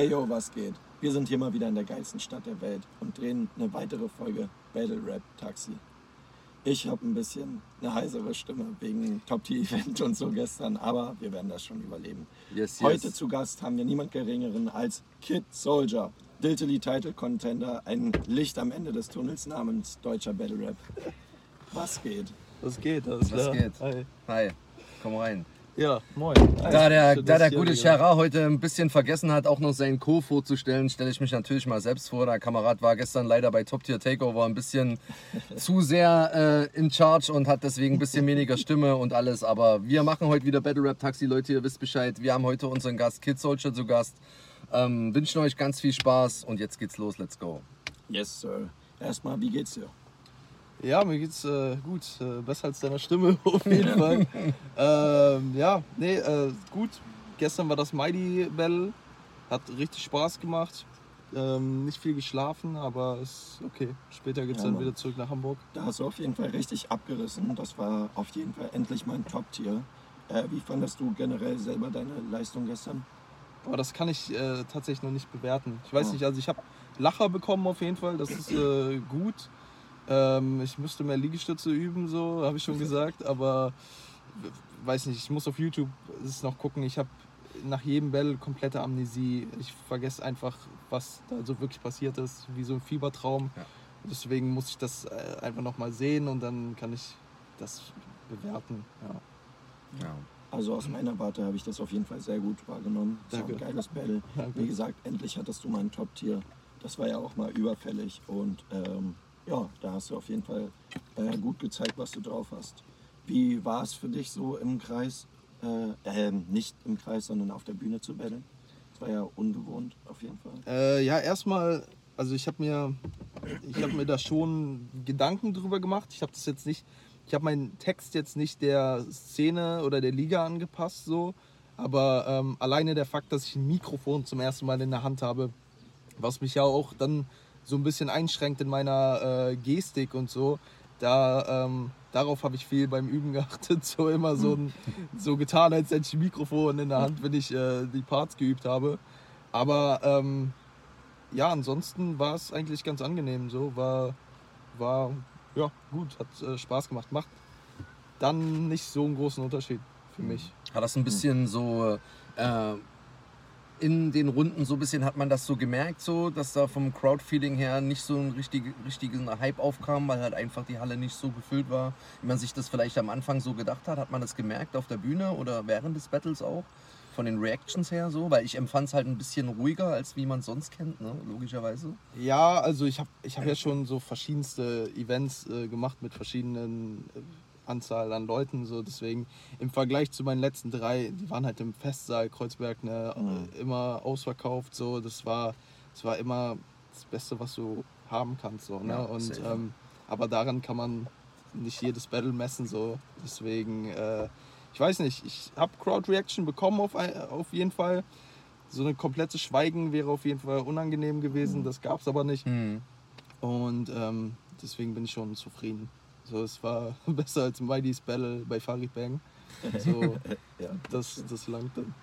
Ey yo, was geht? Wir sind hier mal wieder in der geilsten Stadt der Welt und drehen eine weitere Folge Battle Rap Taxi. Ich habe ein bisschen eine heisere Stimme wegen Top Tier Event und so gestern, aber wir werden das schon überleben. Yes, yes. Heute zu Gast haben wir niemand geringeren als Kid Soldier, Diltily Title Contender, ein Licht am Ende des Tunnels namens deutscher Battle Rap. Was geht? Was geht? Alles Was klar? geht? Hi. Hi, komm rein. Ja, moin. Da der, da der gute. Chara heute ein bisschen vergessen hat, auch noch seinen Co. vorzustellen, stelle ich mich natürlich mal selbst vor. Der Kamerad war gestern leider bei Top Tier Takeover ein bisschen zu sehr äh, in charge und hat deswegen ein bisschen weniger Stimme und alles. Aber wir machen heute wieder Battle Rap Taxi, Leute, ihr wisst Bescheid. Wir haben heute unseren Gast Kid Soldier zu Gast. Ähm, wünschen euch ganz viel Spaß und jetzt geht's los. Let's go. Yes, Sir. Erstmal, wie geht's dir? Ja, mir geht's äh, gut. Äh, besser als deiner Stimme auf jeden Fall. ähm, ja, nee, äh, gut. Gestern war das Mighty Battle. Hat richtig Spaß gemacht. Ähm, nicht viel geschlafen, aber ist okay. Später geht's Ja, dann Mann. wieder zurück nach Hamburg. Da hast du auf jeden Fall richtig abgerissen. Das war auf jeden Fall endlich mein Top-Tier. Äh, wie fandest du generell selber deine Leistung gestern? Aber das kann ich äh, tatsächlich noch nicht bewerten. Ich weiß Ah. nicht, also ich habe Lacher bekommen auf jeden Fall, das ist äh, gut. Ähm, ich müsste mehr Liegestütze üben, so habe ich schon gesagt, aber weiß nicht, ich muss auf YouTube es noch gucken. Ich habe nach jedem Battle komplette Amnesie. Ich vergesse einfach, was da so wirklich passiert ist, wie so ein Fiebertraum. Ja. Deswegen muss ich das äh, einfach noch mal sehen und dann kann ich das bewerten. Ja. Ja. Also aus meiner Warte habe ich das auf jeden Fall sehr gut wahrgenommen. Es war ein Danke. geiles Battle. Danke. Wie gesagt, endlich hattest du meinen Top-Tier. Das war ja auch mal überfällig und ähm, ja, da hast du auf jeden Fall äh, gut gezeigt, was du drauf hast. Wie war es für dich so im Kreis, äh, ähm, nicht im Kreis, sondern auf der Bühne zu battlen? Das war ja ungewohnt auf jeden Fall. Äh, ja, erstmal, also ich habe mir, habe mir da schon Gedanken drüber gemacht. Ich habe das jetzt nicht, ich habe meinen Text jetzt nicht der Szene oder der Liga angepasst, so. Aber ähm, alleine der Fakt, dass ich ein Mikrofon zum ersten Mal in der Hand habe, was mich ja auch dann so ein bisschen einschränkt in meiner äh, Gestik und so, da ähm, darauf habe ich viel beim Üben geachtet, so immer so, ein, so getan, als hätte ich ein Mikrofon in der Hand, wenn ich äh, die Parts geübt habe. Aber ähm, ja, ansonsten war es eigentlich ganz angenehm. So war, war ja gut, hat äh, Spaß gemacht. Macht dann nicht so einen großen Unterschied für mich. Hat das ein bisschen so äh, in den Runden so ein bisschen hat man das so gemerkt, so dass da vom Crowdfeeling her nicht so ein richtig, richtigen Hype aufkam, weil halt einfach die Halle nicht so gefüllt war, wie man sich das vielleicht am Anfang so gedacht hat. Hat man das gemerkt auf der Bühne oder während des Battles auch? Von den Reactions her so, weil ich empfand es halt ein bisschen ruhiger, als wie man es sonst kennt, ne? logischerweise. Ja, also ich habe ich hab ja schon so verschiedenste Events äh, gemacht mit verschiedenen äh, Anzahl an Leuten. So deswegen im Vergleich zu meinen letzten drei, die waren halt im Festsaal Kreuzberg ne, Mhm. immer ausverkauft. So das war, das war immer das Beste, was du haben kannst. So, ne? Ja, Und ähm, aber daran kann man nicht jedes Battle messen. So deswegen, äh, ich weiß nicht, ich habe Crowd Reaction bekommen auf, auf jeden Fall. So eine komplette Schweigen wäre auf jeden Fall unangenehm gewesen. Das gab es aber nicht. Und ähm, deswegen bin ich schon zufrieden. So, es war besser als Mighty's Battle bei Farid Bang. So, Ja, das, das langt dann.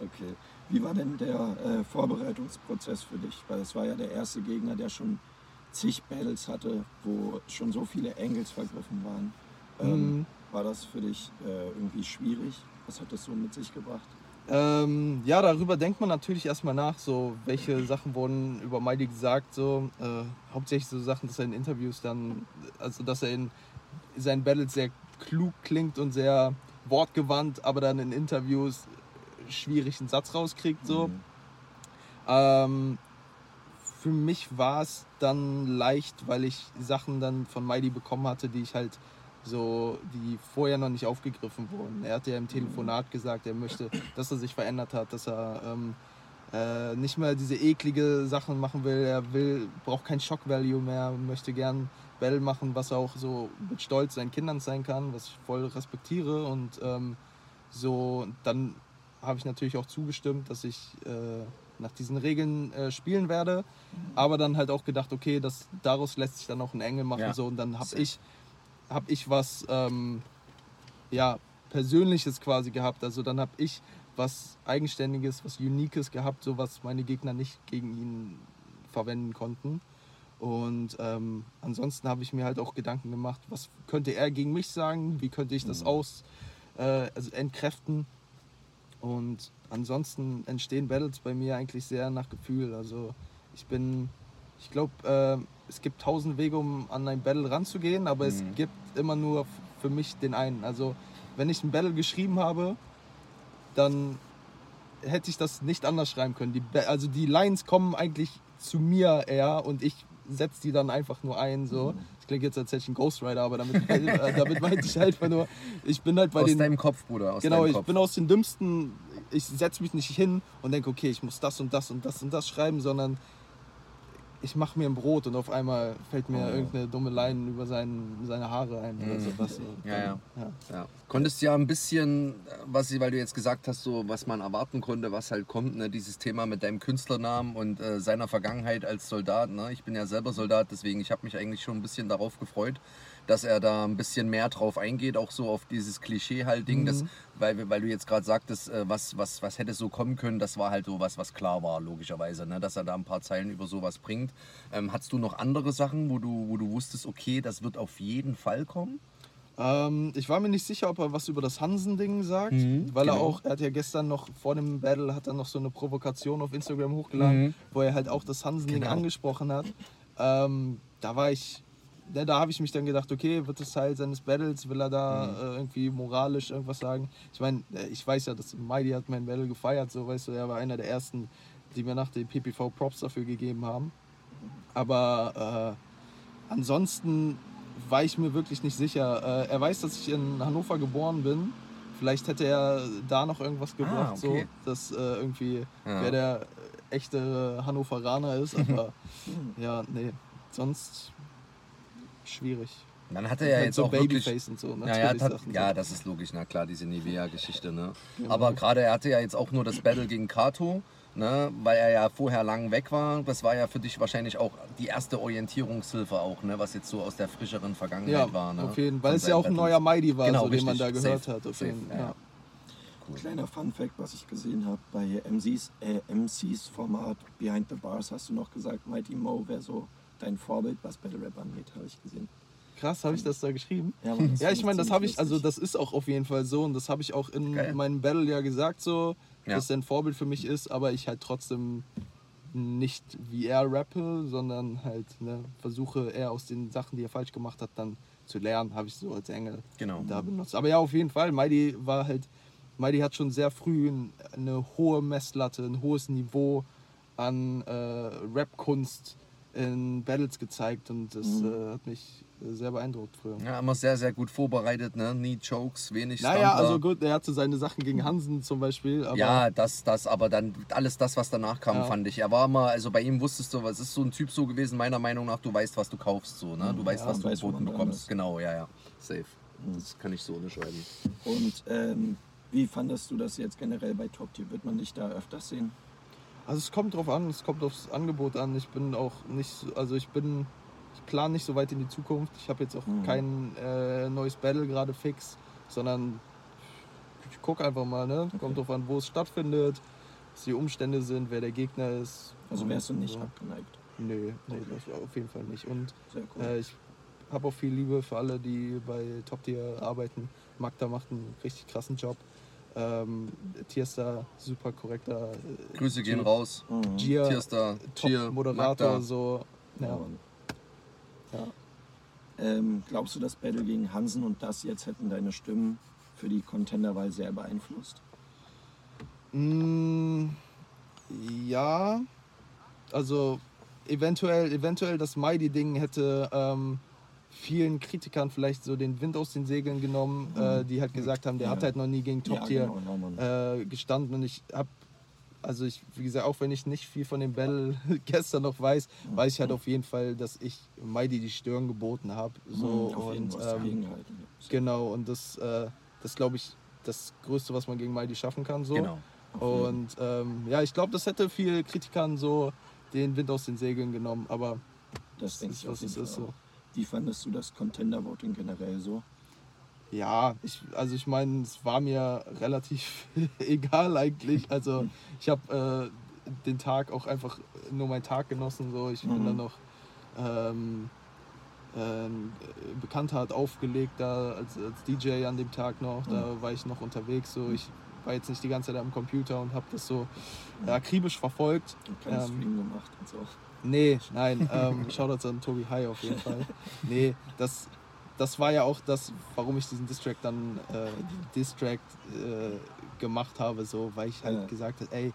Okay. Wie war denn der äh, Vorbereitungsprozess für dich? Weil es war ja der erste Gegner, der schon zig Battles hatte, wo schon so viele Angles vergriffen waren. Ähm, Mhm. War das für dich äh, irgendwie schwierig? Was hat das so mit sich gebracht? Ähm, ja, darüber denkt man natürlich erstmal nach, so welche Sachen wurden über Mighty gesagt, so äh, hauptsächlich so Sachen, dass er in Interviews dann, also dass er in seinen Battles sehr klug klingt und sehr wortgewandt, aber dann in Interviews schwierig einen Satz rauskriegt, so. Mhm. Ähm, für mich war es dann leicht, weil ich Sachen dann von Mighty bekommen hatte, die ich halt so, die vorher noch nicht aufgegriffen wurden. Er hatte ja im Telefonat gesagt, er möchte, dass er sich verändert hat, dass er ähm, äh, nicht mehr diese eklige Sachen machen will. Er will, braucht kein Shock Value mehr, möchte gern Battle machen, was er auch so mit Stolz seinen Kindern sein kann, was ich voll respektiere und ähm, so dann habe ich natürlich auch zugestimmt, dass ich äh, nach diesen Regeln äh, spielen werde, aber dann halt auch gedacht, okay, das, daraus lässt sich dann auch ein Engel machen Ja. so und dann habe ich habe ich was ähm, ja persönliches quasi gehabt, also dann habe ich was Eigenständiges, was Uniques gehabt, so was meine Gegner nicht gegen ihn verwenden konnten. Und ähm, ansonsten habe ich mir halt auch Gedanken gemacht, was könnte er gegen mich sagen, wie könnte ich das aus, äh, also entkräften. Und ansonsten entstehen Battles bei mir eigentlich sehr nach Gefühl. Also ich bin, ich glaube, äh, es gibt tausend Wege, um an ein Battle ranzugehen, aber es Mhm. gibt immer nur für mich den einen. Also wenn ich ein Battle geschrieben habe, dann hätte ich das nicht anders schreiben können. Die, also die Lines kommen eigentlich zu mir eher und ich setze die dann einfach nur ein. So. Das klingt jetzt, als hätte ich einen Ghostwriter, aber damit, äh, damit meinte ich halt einfach nur, ich bin halt bei aus den deinem Kopf, Bruder. Aus genau, ich Kopf. bin aus den dümmsten, ich setze mich nicht hin und denke, okay, ich muss das und das und das und das schreiben, sondern ich mache mir ein Brot und auf einmal fällt mir Oh. irgendeine dumme Line über sein, seine Haare ein oder Mhm. sowas. So. Ja, ja. ja. Ja. Konntest ja ein bisschen, was, weil du jetzt gesagt hast, so was man erwarten konnte, was halt kommt, ne? dieses Thema mit deinem Künstlernamen und äh, seiner Vergangenheit als Soldat. Ne? Ich bin ja selber Soldat, deswegen ich habe mich eigentlich schon ein bisschen darauf gefreut, dass er da ein bisschen mehr drauf eingeht, auch so auf dieses Klischee halt Ding, das, weil, weil du jetzt gerade sagtest, äh, was, was, was hätte so kommen können, das war halt so was, was klar war, logischerweise, ne? dass er da ein paar Zeilen über sowas bringt. Ähm, hattest du noch andere Sachen, wo du, wo du wusstest, okay, das wird auf jeden Fall kommen? Ähm, ich war mir nicht sicher, ob er was über das Hansen-Ding sagt, Mhm, weil er genau. auch, er hat ja gestern noch vor dem Battle hat er noch so eine Provokation auf Instagram hochgeladen, Mhm. wo er halt auch das Hansen-Ding Genau. angesprochen hat. Ähm, da war ich, ne, da habe ich mich dann gedacht, okay, wird das Teil seines Battles, will er da Mhm. äh, irgendwie moralisch irgendwas sagen? Ich meine, äh, ich weiß ja, dass Mighty hat mein Battle gefeiert, so weißt du, er war einer der ersten, die mir nach dem PPV Props dafür gegeben haben. Aber äh, ansonsten war ich mir wirklich nicht sicher. Äh, er weiß, dass ich in Hannover geboren bin. Vielleicht hätte er da noch irgendwas gebracht, okay. so, dass äh, irgendwie Ja. wer der echte Hannoveraner ist. Aber ja, nee, sonst schwierig. Dann hat er ja Halt jetzt so auch wirklich... Babyface und so. Ja, Natürlich ja, hat, ja, das ist logisch, na klar, diese Nivea-Geschichte. Ne? Genau. Aber gerade er hatte ja jetzt auch nur das Battle gegen Kato, ne? weil er ja vorher lang weg war. Das war ja für dich wahrscheinlich auch die erste Orientierungshilfe auch, ne? was jetzt so aus der frischeren Vergangenheit Ja, war. Ne? auf jeden Fall. Weil es ja auch ein neuer Mighty war, Genau, so, den man da gehört Safe. hat. Auf Safe, jeden, ja, ja. ja. Cool. Kleiner Fun Fact, was ich gesehen habe bei MCs, äh, MCs Format Behind the Bars hast du noch gesagt, Mighty Mo wäre so dein Vorbild, was Battle Rap angeht, habe ich gesehen. Krass, habe ich das da geschrieben? Ja, Ja, ich meine, das habe ich, also das ist auch auf jeden Fall so und das habe ich auch in Geil. meinem Battle ja gesagt, so, Ja. dass er ein Vorbild für mich ist, aber ich halt trotzdem nicht wie er rappe, sondern halt ne, versuche eher aus den Sachen, die er falsch gemacht hat, dann zu lernen, habe ich so als Engel Genau. da benutzt. Aber ja, auf jeden Fall, Mighty war halt, Mighty hat schon sehr früh ein- eine hohe Messlatte, ein hohes Niveau an äh, Rap-Kunst in Battles gezeigt und das Mhm. äh, hat mich äh, sehr beeindruckt früher. Ja, immer sehr, sehr gut vorbereitet, ne? Nie Jokes, wenig Naja, Stumbler. also gut, er hatte seine Sachen gegen Hansen zum Beispiel, aber ja, das, das, aber dann alles das, was danach kam, Ja. fand ich. Er war immer, also bei ihm wusstest du, was ist so ein Typ so gewesen, meiner Meinung nach, du weißt, was du kaufst, so, ne? Du weißt, ja, was du weiß, geboten du bekommst. Genau, ja, ja. Safe. Das kann ich so unterschreiben. Und ähm, wie fandest du das jetzt generell bei Top Tier? Wird man dich da öfters sehen? Also es kommt drauf an, es kommt aufs Angebot an. Ich bin auch nicht, so- also ich bin, ich plane nicht so weit in die Zukunft. Ich habe jetzt auch Mhm. kein äh, neues Battle gerade fix, sondern ich gucke einfach mal, ne? Kommt drauf an, wo es stattfindet, was die Umstände sind, wer der Gegner ist. Also wärst du nicht so. abgeneigt. Nee, nee, Okay. auf jeden Fall nicht. Und cool. Äh, ich habe auch viel Liebe für alle, die bei Top Tier arbeiten. Magda macht einen richtig krassen Job. Ähm, Tierstar, super korrekter. äh, Grüße gehen raus. Mhm. Gia, Tierstar, Cheer, Top-Moderator, Magda. so. Ja. Ja. Ähm, glaubst du, das Battle gegen Hansen und das jetzt hätten deine Stimmen für die Contenderwahl sehr beeinflusst? Mm, ja, also eventuell, eventuell das Mighty-Ding hätte ähm, vielen Kritikern vielleicht so den Wind aus den Segeln genommen, äh, die halt gesagt haben, der Ja. hat halt noch nie gegen Top ja, Tier genau, Mann. äh, gestanden und ich habe, also ich, wie gesagt, auch wenn ich nicht viel von dem Battle gestern noch weiß, weiß ich halt auf jeden Fall, dass ich Mighty die Stirn geboten habe. So Mhm, auf jeden und ähm, genau und das, äh, das glaube ich, das Größte, was man gegen Mighty schaffen kann. So. Genau. Auf. Und ähm, ja, ich glaube, das hätte viel Kritikern so den Wind aus den Segeln genommen, aber Das denke ist, ich auf was es Fall ist so. Wie fandest du das Contender-Voting generell so? Ja, ich, also ich meine, es war mir relativ egal eigentlich. Also ich habe äh, den Tag auch einfach nur meinen Tag genossen. So. Ich bin Mhm. dann noch ähm, äh, Bekannter hat aufgelegt da als, als DJ an dem Tag noch. Da war ich noch unterwegs. So. Ich war jetzt nicht die ganze Zeit am Computer und habe das so äh, akribisch verfolgt. Und keinen Ähm, Stream gemacht und so. Nee, nein, ähm, Shoutouts an Tobi High auf jeden Fall. Nee, das, das war ja auch das, warum ich diesen Distract dann äh, Distract äh, gemacht habe, so, weil ich halt Ja. gesagt habe, ey,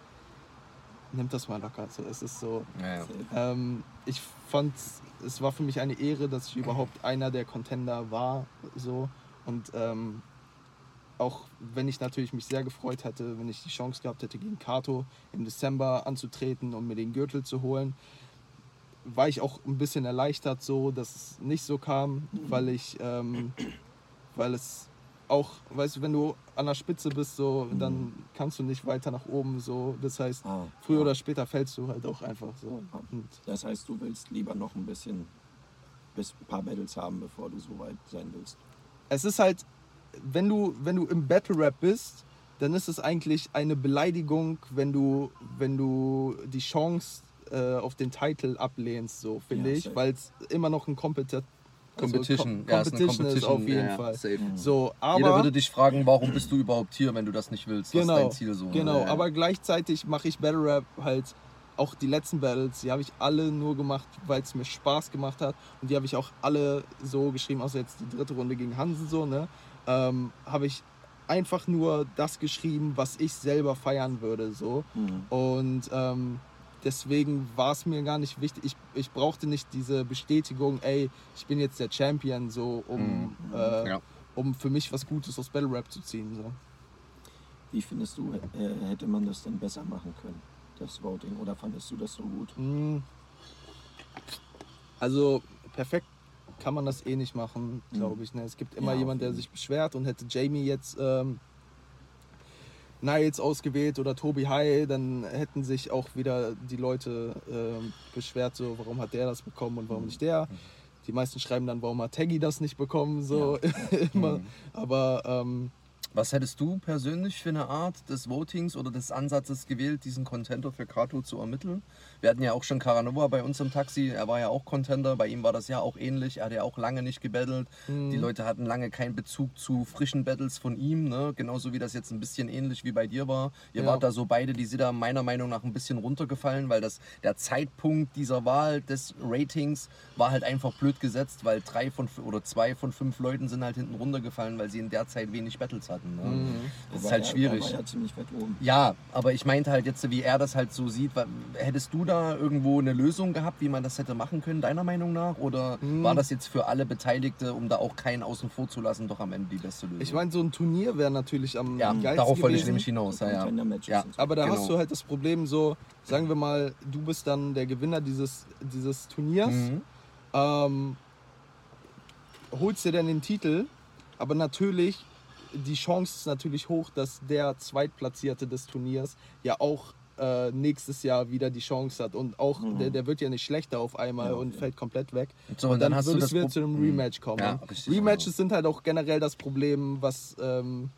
nimm das mal locker. So, es ist so. Ja, ja. Ähm, ich fand, es war für mich eine Ehre, dass ich überhaupt einer der Contender war, so und ähm, auch wenn ich natürlich mich sehr gefreut hätte, wenn ich die Chance gehabt hätte, gegen Kato im Dezember anzutreten und mir den Gürtel zu holen, war ich auch ein bisschen erleichtert, so dass es nicht so kam, weil ich, ähm, weil es auch, weißt du, wenn du an der Spitze bist, so, dann kannst du nicht weiter nach oben, so. Das heißt, Ah, früher ja. oder später fällst du halt auch einfach so. Und Das heißt, du willst lieber noch ein bisschen, bis ein paar Battles haben, bevor du so weit sein willst. es ist halt, wenn du, wenn du im Battle Rap bist, dann ist es eigentlich eine Beleidigung, wenn du, wenn du die Chance äh, auf den Titel ablehnst, so finde Ja, ich, weil es immer noch ein Competi Competition. Also, ja, ist eine Competition ist auf jeden ja, Fall. safe. So, aber Jeder würde dich fragen, warum bist du überhaupt hier, wenn du das nicht willst? Was genau, ist dein Ziel so? genau. Ja. Aber gleichzeitig mache ich Battle Rap halt auch die letzten Battles, die habe ich alle nur gemacht, weil es mir Spaß gemacht hat und die habe ich auch alle so geschrieben, außer jetzt die dritte Runde gegen Hansen so, ne? Ähm, habe ich einfach nur das geschrieben, was ich selber feiern würde so Mhm. und ähm, deswegen war es mir gar nicht wichtig. Ich, ich brauchte nicht diese Bestätigung, ey, ich bin jetzt der Champion, so um, Mhm. äh, Ja. um für mich was Gutes aus Battle Rap zu ziehen. So. Wie findest du, äh, hätte man das denn besser machen können, das Voting? Oder fandest du das so gut? Mm. Also perfekt kann man das eh nicht machen, glaube ich. Ne? Es gibt immer Ja, auf jemand, der sich beschwert und hätte Jamie jetzt ähm, Niles ausgewählt oder Tobi High, dann hätten sich auch wieder die Leute ähm, beschwert, so warum hat der das bekommen und warum nicht der. Die meisten schreiben dann, warum hat Taggy das nicht bekommen, so immer. Aber ähm, Was hättest du persönlich für eine Art des Votings oder des Ansatzes gewählt, diesen Contender für Kato zu ermitteln? Wir hatten ja auch schon Caranova bei uns im Taxi, er war ja auch Contender, bei ihm war das ja auch ähnlich, er hat ja auch lange nicht gebettelt. Die Leute hatten lange keinen Bezug zu frischen Battles von ihm, ne? genauso wie das jetzt ein bisschen ähnlich wie bei dir war. Ihr Ja. wart da so beide, die sind da meiner Meinung nach ein bisschen runtergefallen, weil das, der Zeitpunkt dieser Wahl des Ratings war halt einfach blöd gesetzt, weil drei von oder zwei von fünf Leuten sind halt hinten runtergefallen, weil sie in der Zeit wenig Battles hatten. Ne? Das ist halt er- schwierig. Er war ja ziemlich weit oben. Ja, aber ich meinte halt jetzt, wie er das halt so sieht, hättest du da irgendwo eine Lösung gehabt, wie man das hätte machen können, deiner Meinung nach? Oder Hm. war das jetzt für alle Beteiligte, um da auch keinen außen vor zu lassen, doch am Ende die beste Lösung? ich meine, so ein Turnier wäre natürlich am ja, geilsten darauf wollte ich nämlich hinaus. Ja, ja. Ja. Aber da Genau. hast du halt das Problem so, sagen wir mal, du bist dann der Gewinner dieses, dieses Turniers, Mhm. ähm, holst dir dann den Titel, aber natürlich, die Chance ist natürlich hoch, dass der Zweitplatzierte des Turniers ja auch äh, nächstes Jahr wieder die Chance hat und auch, der, der wird ja nicht schlechter auf einmal Ja, und okay. fällt komplett weg. So, und dann hast du würde das es wieder zu einem Mhm. Rematch kommen. Ja, Rematches sind halt auch generell das Problem, was ähm,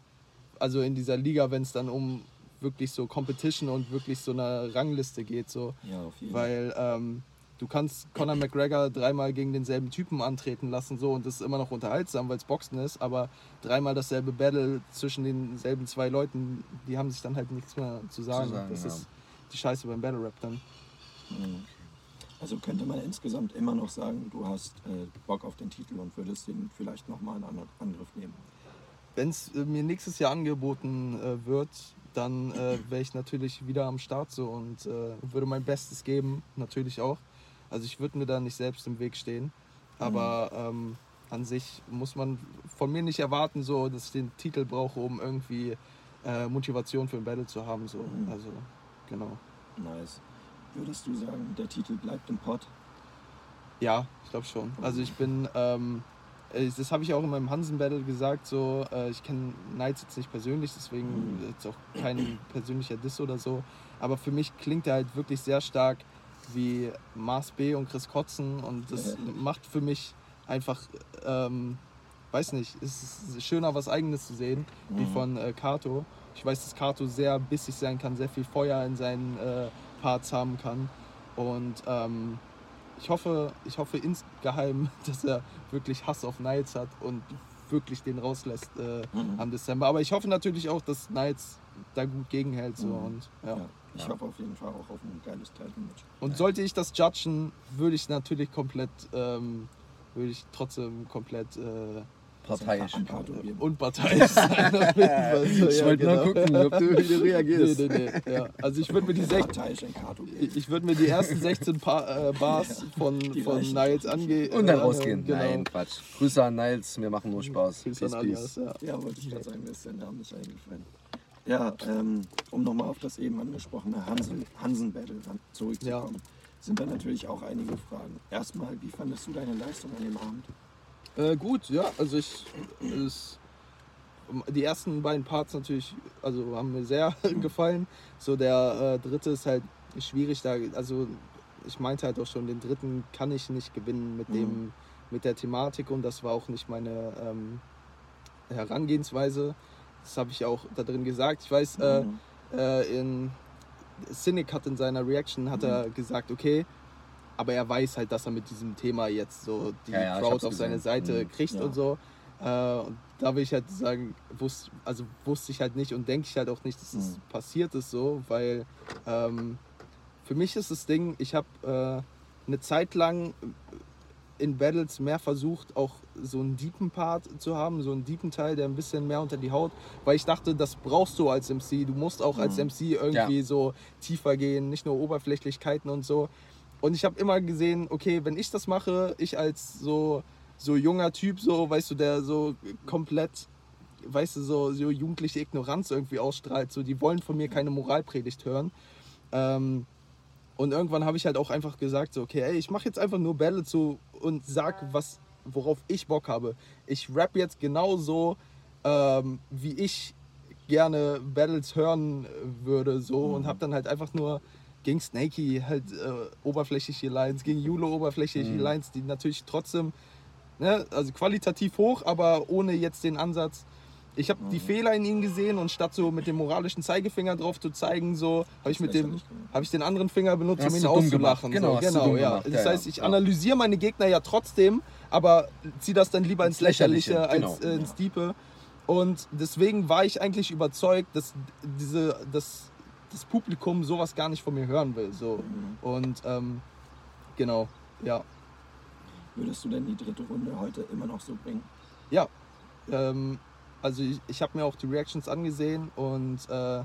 also in dieser Liga, wenn es dann um wirklich so Competition und wirklich so eine Rangliste geht, so, Ja, weil ähm, du kannst Conor McGregor dreimal gegen denselben Typen antreten lassen so und das ist immer noch unterhaltsam, weil es Boxen ist, aber dreimal dasselbe Battle zwischen denselben zwei Leuten, die haben sich dann halt nichts mehr zu sagen. sagen, das ja. ist die Scheiße beim Battle Rap dann. Also könnte man insgesamt immer noch sagen, du hast äh, Bock auf den Titel und würdest den vielleicht nochmal in An- Angriff nehmen. Wenn es äh, mir nächstes Jahr angeboten äh, wird, dann äh, wäre ich natürlich wieder am Start so und äh, würde mein Bestes geben, natürlich auch. Also ich würde mir da nicht selbst im Weg stehen, aber ähm, an sich muss man von mir nicht erwarten, so, dass ich den Titel brauche, um irgendwie äh, Motivation für ein Battle zu haben. So. Mhm. Also genau. Nice. Würdest du sagen, der Titel bleibt im Pott? Ja, ich glaube schon. Also ich bin, ähm, äh, das habe ich auch in meinem Hansen-Battle gesagt, so, äh, ich kenne Knights jetzt nicht persönlich, deswegen jetzt auch kein persönlicher Diss oder so. Aber für mich klingt er halt wirklich sehr stark wie Mars B und Chris Kotzen und das macht für mich einfach, ähm, weiß nicht, es ist schöner, was Eigenes zu sehen, wie Mhm. von äh, Kato. Ich weiß, dass Kato sehr bissig sein kann, sehr viel Feuer in seinen äh, Parts haben kann. Und ähm, ich hoffe, ich hoffe insgeheim, dass er wirklich Hass auf Niles hat und wirklich den rauslässt äh, Mhm. am Dezember. Aber ich hoffe natürlich auch, dass Niles da gut gegenhält. So. Mhm. Und, ja. Ja, ich Ja. hoffe auf jeden Fall auch auf ein geiles Titan-Match. und sollte ich das judgen, würde ich natürlich komplett, ähm, würde ich trotzdem komplett äh, Parteiisch. An geben. unparteiisch sein. So, Ich ja, wollte nur genau. gucken, ob du wieder reagierst. Nee, nee, nee. Ja. Also ich würde mir die sech- Parteiisch in Kato geben. ich ich würde mir die ersten 16 pa äh, Bars von, Die von reichen. Niles angehen. Und dann rausgehen. Genau. Nein, Quatsch. Grüße an Niles, wir machen nur Spaß. Grüße an Peace, Alias, peace. ja. Ja, wollte ich gerade sagen, mir ist der Name nicht eingefallen. Ja, ähm, um nochmal auf das eben angesprochene Hansen- Hansen-Battle zurückzukommen, sind da natürlich auch einige Fragen. Erstmal, wie fandest du deine Leistung an dem Abend? Äh, gut, ja, also ich es, die ersten beiden Parts natürlich, also haben mir sehr gefallen. So der äh, dritte ist halt schwierig da, also ich meinte halt auch schon, den dritten kann ich nicht gewinnen mit dem mit der Thematik und das war auch nicht meine ähm, Herangehensweise. Das habe ich auch da drin gesagt. Ich weiß, äh, Mhm. äh, in Cynic hat in seiner Reaction hat er gesagt, okay, aber er weiß halt, dass er mit diesem Thema jetzt so die Ja, ja, Crowd auf seine gesehen. Seite Mhm, kriegt ja. und so. Äh, und da will ich halt sagen, wusste, also wusste ich halt nicht und denke ich halt auch nicht, dass es Mhm. passiert ist so, weil ähm, für mich ist das Ding, ich habe äh, eine Zeit lang in Battles mehr versucht, auch so einen deepen Part zu haben, so einen deepen Teil, der ein bisschen mehr unter die Haut, weil ich dachte, das brauchst du als MC. Du musst auch als Mhm. MC irgendwie so tiefer gehen, nicht nur Oberflächlichkeiten und so. Und ich habe immer gesehen, okay, wenn ich das mache, ich als so, so junger Typ, so, weißt du, der so komplett, weißt du, so, so jugendliche Ignoranz irgendwie ausstrahlt, so, die wollen von mir keine Moralpredigt hören. Ähm, und irgendwann habe ich halt auch einfach gesagt, so, okay, ey, ich mache jetzt einfach nur Battle zu und sag, was, worauf ich Bock habe. Ich rap jetzt genauso, ähm, wie ich gerne Battles hören würde, so und habe dann halt einfach nur gegen Snakey halt äh, oberflächliche Lines, gegen Julo oberflächliche Mhm. Lines, die natürlich trotzdem, ne, also qualitativ hoch, aber ohne jetzt den Ansatz. Ich habe die Mhm. Fehler in ihm gesehen und statt so mit dem moralischen Zeigefinger drauf zu zeigen, so habe ich mit dem habe ich den anderen Finger benutzt, Hast um ihn auszulachen. Genau, so. genau dumm ja. gemacht. Das heißt, ich Ja. analysiere meine Gegner ja trotzdem, aber ziehe das dann lieber ins Ins Lächerliche, Lächerliche, als genau. äh, ins Diepe. Und deswegen war ich eigentlich überzeugt, dass diese, dass das Publikum sowas gar nicht von mir hören will. So. Mhm. Und ähm, genau, ja. Würdest du denn die dritte Runde heute immer noch so bringen? Ja, ähm, also ich, ich habe mir auch die Reactions angesehen und äh,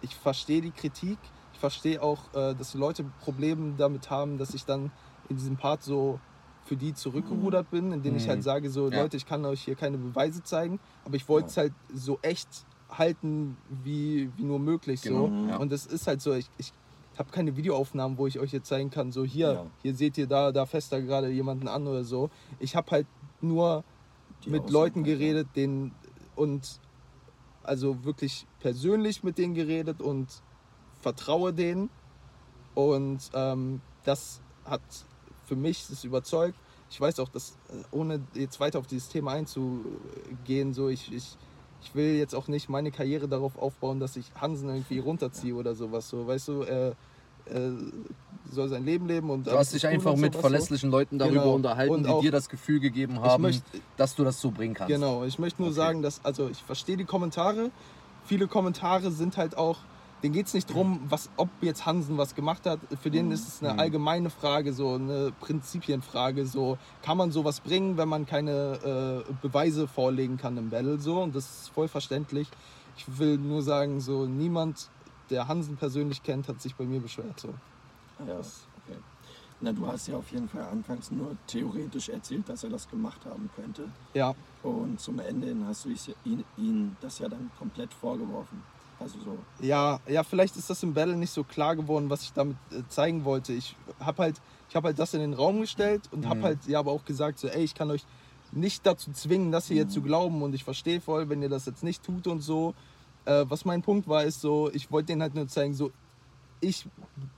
ich verstehe die Kritik. Ich verstehe auch, äh, dass die Leute Probleme damit haben, dass ich dann in diesem Part so für die zurückgerudert bin, indem ich Mhm. halt sage, so Ja. Leute, ich kann euch hier keine Beweise zeigen, aber ich wollte es halt so echt halten, wie, wie nur möglich. Genau, so. ja. Und es ist halt so, ich, ich habe keine Videoaufnahmen, wo ich euch jetzt zeigen kann, so hier, Ja. hier seht ihr da, da fest da gerade jemanden an oder so. Ich habe halt nur Die mit Leuten ja. geredet, denen und also wirklich persönlich mit denen geredet und vertraue denen. Und ähm, das hat für mich das überzeugt. Ich weiß auch, dass äh, ohne jetzt weiter auf dieses Thema einzugehen, so ich, ich, ich will jetzt auch nicht meine Karriere darauf aufbauen, dass ich Hansen irgendwie runterziehe oder sowas. So, weißt du, er, er soll sein Leben leben und Du hast dich einfach mit so. verlässlichen Leuten darüber Genau. unterhalten, Und die dir das Gefühl gegeben haben, möchte, dass du das so bringen kannst. Genau, ich möchte nur Okay. sagen, dass, also ich verstehe die Kommentare. Viele Kommentare sind halt auch, denen geht es nicht darum, was, ob jetzt Hansen was gemacht hat. Für den ist es eine Mhm. allgemeine Frage, so eine Prinzipienfrage. So, kann man sowas bringen, wenn man keine äh, Beweise vorlegen kann im Battle? So, und das ist voll verständlich. Ich will nur sagen, so niemand, der Hansen persönlich kennt, hat sich bei mir beschwert. So. Ja, okay. Na, du hast ja auf jeden Fall anfangs nur theoretisch erzählt, dass er das gemacht haben könnte. Ja, Und zum Ende hin hast du ihn, ihn das ja dann komplett vorgeworfen. Also so. Ja, ja, vielleicht ist das im Battle nicht so klar geworden, was ich damit äh, zeigen wollte. Ich habe halt, ich habe halt das in den Raum gestellt und habe Mhm. halt ja aber auch gesagt so, ey, ich kann euch nicht dazu zwingen, das hier jetzt Mhm. zu glauben und ich verstehe voll, wenn ihr das jetzt nicht tut und so. Äh, was mein Punkt war, ist so, ich wollte denen halt nur zeigen, so ich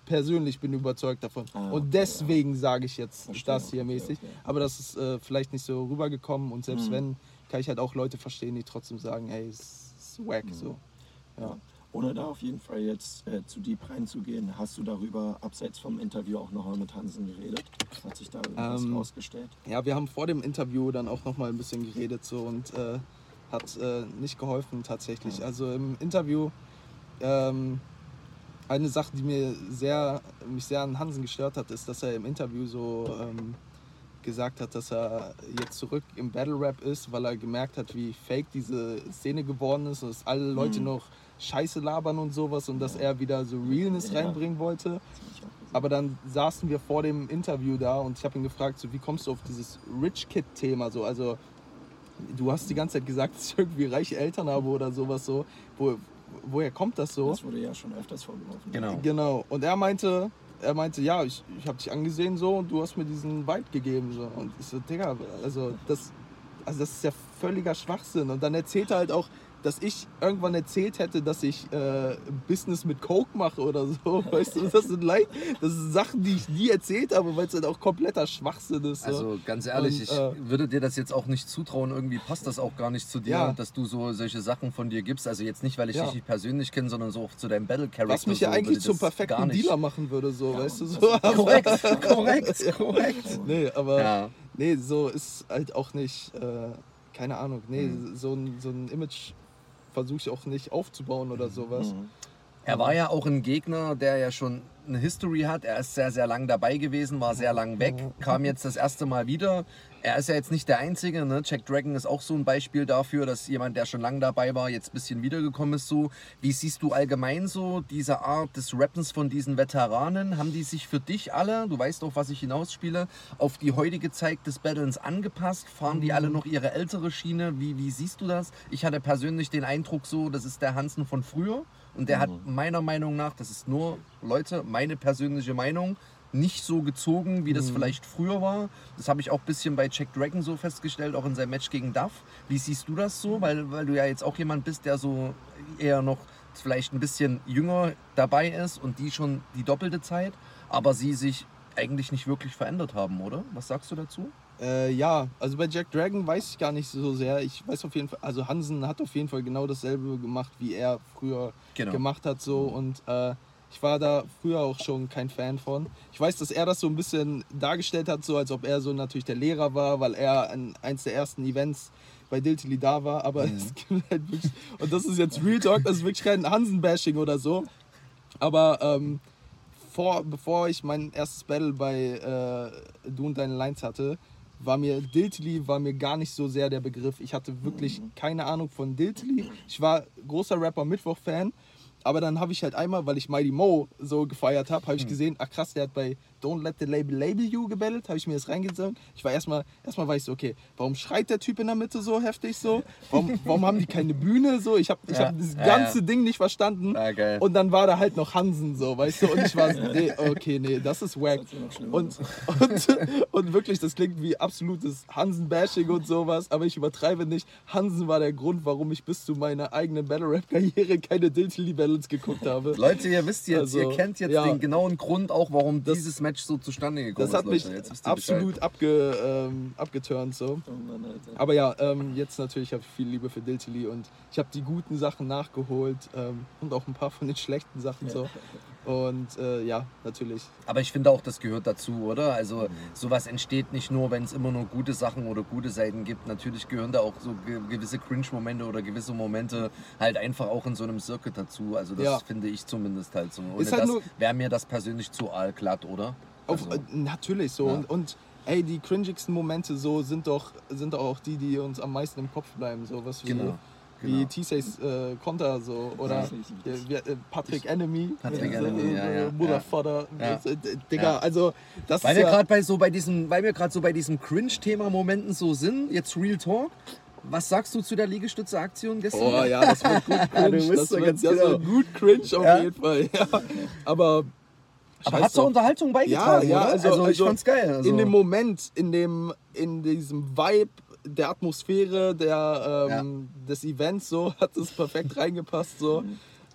persönlich bin überzeugt davon Ah, okay, und deswegen sage ich jetzt Verstehe, das hier okay, mäßig. okay. Aber das ist äh, vielleicht nicht so rübergekommen und selbst Mhm. wenn, kann ich halt auch Leute verstehen, die trotzdem sagen, ey, es ist wack so. Ja. Ohne da auf jeden Fall jetzt äh, zu deep reinzugehen, hast du darüber abseits vom Interview auch nochmal mit Hansen geredet? Hat sich da irgendwas Ähm, rausgestellt? Ja, wir haben vor dem Interview dann auch noch mal ein bisschen geredet so und äh, hat äh, nicht geholfen tatsächlich. Also im Interview ähm, eine Sache, die mir sehr, mich sehr an Hansen gestört hat, ist, dass er im Interview so ähm, gesagt hat, dass er jetzt zurück im Battle Rap ist, weil er gemerkt hat, wie fake diese Szene geworden ist, dass alle Leute Mhm. noch Scheiße labern und sowas und dass er wieder so Realness Ja. reinbringen wollte. Aber dann saßen wir vor dem Interview da und ich habe ihn gefragt, so, wie kommst du auf dieses Rich Kid-Thema? So, also, du hast die ganze Zeit gesagt, dass ich irgendwie reiche Eltern habe oder sowas so. Wo, woher kommt das so? Das wurde ja schon öfters vorgeworfen. Genau. Genau. Und er meinte, er meinte, ja, ich, ich habe dich angesehen so und du hast mir diesen Vibe gegeben. So. Und ich so, Digga, also das, also das ist ja völliger Schwachsinn. Und dann erzählt er halt auch, dass ich irgendwann erzählt hätte, dass ich äh, Business mit Coke mache oder so. Weißt du, das sind, Leid, das sind Sachen, die ich nie erzählt habe, weil es halt auch kompletter Schwachsinn ist. So. Also ganz ehrlich, Und, ich äh, würde dir das jetzt auch nicht zutrauen. Irgendwie passt das auch gar nicht zu dir, Ja. dass du so solche Sachen von dir gibst. Also jetzt nicht, weil ich Ja. dich nicht persönlich kenne, sondern so auch zu deinem Battle Character. was mich ja so, eigentlich zum perfekten Dealer machen würde, so, Ja, weißt du, so. das- Korrekt, korrekt, korrekt. Nee, aber nee, so ist halt auch nicht, äh, keine Ahnung, nee, Mhm. so, ein, so ein Image versuche ich auch nicht aufzubauen oder sowas. Mhm. Er war ja auch ein Gegner, der ja schon eine History hat. Er ist sehr, sehr lang dabei gewesen, war sehr lang weg, kam jetzt das erste Mal wieder. Er ist ja jetzt nicht der Einzige. Ne? Jack Dragon ist auch so ein Beispiel dafür, dass jemand, der schon lange dabei war, jetzt ein bisschen wiedergekommen ist. So. Wie siehst du allgemein so diese Art des Rappens von diesen Veteranen? Haben die sich für dich alle, du weißt auch, was ich hinausspiele, auf die heutige Zeit des Battlens angepasst? Fahren die alle noch ihre ältere Schiene? Wie, wie siehst du das? Ich hatte persönlich den Eindruck so, das ist der Hansen von früher. Und der hat meiner Meinung nach, das ist nur, Leute, meine persönliche Meinung, nicht so gezogen, wie das vielleicht früher war. Das habe ich auch ein bisschen bei Jack Dragon so festgestellt, auch in seinem Match gegen Duff. Wie siehst du das so? Weil, weil du ja jetzt auch jemand bist, der so eher noch vielleicht ein bisschen jünger dabei ist und die schon die doppelte Zeit, aber sie sich eigentlich nicht wirklich verändert haben, oder? Was sagst du dazu? Äh, ja, also bei Jack Dragon weiß ich gar nicht so sehr. Ich weiß auf jeden Fall, also Hansen hat auf jeden Fall genau dasselbe gemacht, wie er früher Genau. gemacht hat so und äh, ich war da früher auch schon kein Fan von. Ich weiß, dass er das so ein bisschen dargestellt hat, so als ob er so natürlich der Lehrer war, weil er an eins der ersten Events bei Diltily da war, aber es gibt halt wirklich, und das ist jetzt Real Talk, das ist wirklich kein Hansen-Bashing oder so, aber ähm, vor, bevor ich mein erstes Battle bei äh, Du und deine Lines hatte, war mir Diltily war mir gar nicht so sehr der Begriff. Ich hatte wirklich keine Ahnung von Diltily. Ich war großer Rapper Mittwoch Fan, aber dann habe ich halt einmal, weil ich Mighty Mo so gefeiert habe, habe ich gesehen, ach krass, der hat bei Don't Let the Label Label You gebettelt, habe ich mir das reingezogen. Ich war erstmal, erstmal war ich so, okay, warum schreit der Typ in der Mitte so heftig so? Warum, warum haben die keine Bühne so? Ich habe ich Ja, hab das ja, ganze ja. Ding nicht verstanden. Ah. Und dann war da halt noch Hansen so, weißt du? Und ich war so, nee, okay, nee, das ist wack. Und, und, und wirklich, das klingt wie absolutes Hansen-Bashing und sowas, aber ich übertreibe nicht. Hansen war der Grund, warum ich bis zu meiner eigenen Battle-Rap-Karriere keine Diltily-Battles geguckt habe. Leute, ihr wisst jetzt, Also, ihr kennt jetzt ja. den genauen Grund auch, warum dieses Match so zustande gekommen Das hat ist. mich. Jetzt absolut abge, ähm, abgeturnt so. Oh Mann. Aber ja, ähm, jetzt natürlich habe ich viel Liebe für Diltily und ich habe die guten Sachen nachgeholt ähm, und auch ein paar von den schlechten Sachen so. Und äh, ja, natürlich. Aber ich finde auch, das gehört dazu, oder? Also sowas entsteht nicht nur, wenn es immer nur gute Sachen oder gute Seiten gibt. Natürlich gehören da auch so ge gewisse Cringe-Momente oder gewisse Momente halt einfach auch in so einem Circuit dazu. Also das Ja. finde ich zumindest halt so. Ohne halt das wäre mir das persönlich zu allglatt, oder? Auf, Also, äh, natürlich so. Ja. Und, und ey, die cringigsten Momente so sind doch, sind doch auch die, die uns am meisten im Kopf bleiben. So was wie, Genau, wie. T-Says äh, Konter so. Oder Ja. äh, äh, Patrick Enemy. Patrick äh, Enemy, äh, ja, ja, Motherfucker. ja. Digga, Ja. also das Weil ist wir ja... gerade bei so bei diesen, weil wir gerade so bei diesem Cringe-Thema-Momenten so sind, jetzt Real Talk. Was sagst du zu der Liegestütze-Aktion gestern? Oh ja, das wird gut cringe. wisst das, wird, ganz das genau. gut cringe auf Ja. jeden Fall. Ja. Aber, Aber hat zur. Unterhaltung beigetragen, Ja, ja, oder? also- ich also fand's geil. Also. in dem Moment, in, dem, in diesem Vibe der Atmosphäre der, ähm, des Events so, hat es perfekt reingepasst. So.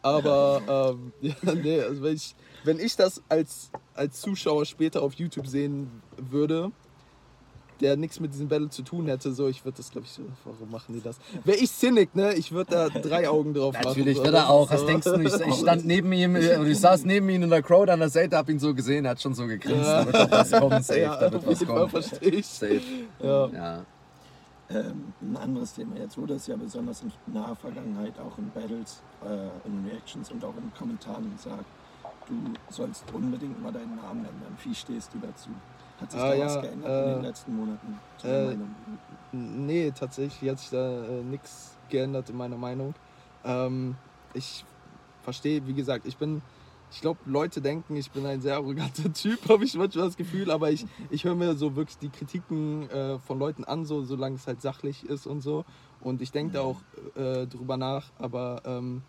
Aber ähm, ja, nee, also wenn, ich, wenn ich das als, als Zuschauer später auf YouTube sehen würde, der nichts mit diesem Battle zu tun hätte, so, ich würde das, glaube ich, so, warum machen die das? Wäre ich Cynic, ne? Ich würde da drei Augen drauf machen. Natürlich wird er auch. Was denkst du? Ich, ich stand neben ihm, äh, und ich saß neben ihm in der Crowd an der Seite, hab ihn so gesehen, er hat schon so gegrinst. Da wird doch was kommen, safe. Ja, da wird was kommen. verstehe ich. Safe. Ja. Ja. Ähm, ein anderes Thema. Jetzt wurde es ja besonders in naher Vergangenheit auch in Battles, äh, in Reactions und auch in Kommentaren gesagt, du sollst unbedingt mal deinen Namen ändern. Wie stehst du dazu? Hat sich Ah, da ja, was geändert in äh, den letzten Monaten? Äh? Nee, tatsächlich hat sich da äh, nichts geändert in meiner Meinung. Ähm, ich verstehe, wie gesagt, ich bin, ich glaube, Leute denken, ich bin ein sehr arroganter Typ, habe ich manchmal das Gefühl, aber ich, ich höre mir so wirklich die Kritiken äh, von Leuten an, so, solange es halt sachlich ist und so. Und ich denke da auch äh, drüber nach, aber ähm,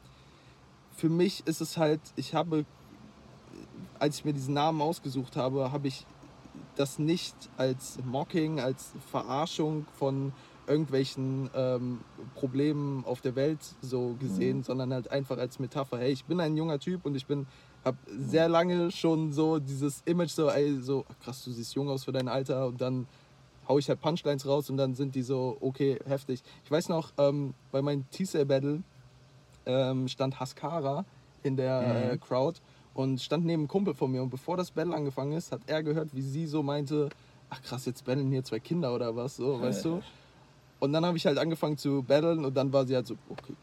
für mich ist es halt, ich habe, als ich mir diesen Namen ausgesucht habe, habe ich das nicht als Mocking, als Verarschung von irgendwelchen ähm, Problemen auf der Welt so gesehen, Mhm. sondern halt einfach als Metapher. Hey, ich bin ein junger Typ und ich bin habe sehr lange schon so dieses Image so, ey, so krass, du siehst jung aus für dein Alter und dann hau ich halt Punchlines raus und dann sind die so, okay, heftig. Ich weiß noch, ähm, bei meinem T-Cell-Battle ähm, stand Haskara in der Mhm. äh, Crowd und stand neben einem Kumpel von mir. Und bevor das Battle angefangen ist, hat er gehört, wie sie so meinte, ach krass, jetzt battlen hier zwei Kinder oder was, so, weißt du? Und dann habe ich halt angefangen zu battlen und dann war sie halt so, okay,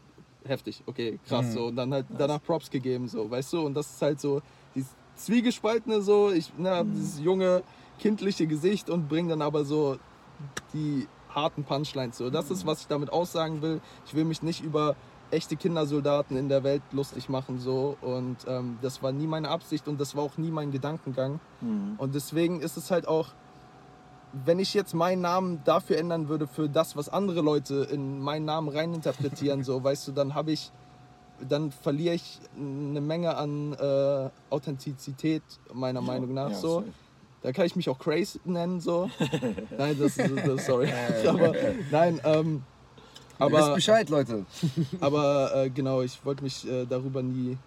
heftig, okay, krass, Mhm. so. Und dann halt danach Props gegeben, so, weißt du? Und das ist halt so, dieses Zwiegespaltene, so, ich, na, Mhm. dieses junge, kindliche Gesicht und bring dann aber so die harten Punchlines, so. Das ist, was ich damit aussagen will. Ich will mich nicht über echte Kindersoldaten in der Welt lustig machen, so. Und ähm, das war nie meine Absicht und das war auch nie mein Gedankengang. Mhm. Und deswegen ist es halt auch, wenn ich jetzt meinen Namen dafür ändern würde, für das, was andere Leute in meinen Namen reininterpretieren, so, weißt du, dann habe ich, dann verliere ich eine Menge an äh, Authentizität, meiner Meinung nach, Ja, so. Da kann ich mich auch Craze nennen, so. nein, das ist, das, sorry. aber, nein, ähm, Ihr wisst aber, Bescheid, Leute. aber äh, genau, ich wollte mich äh, darüber nie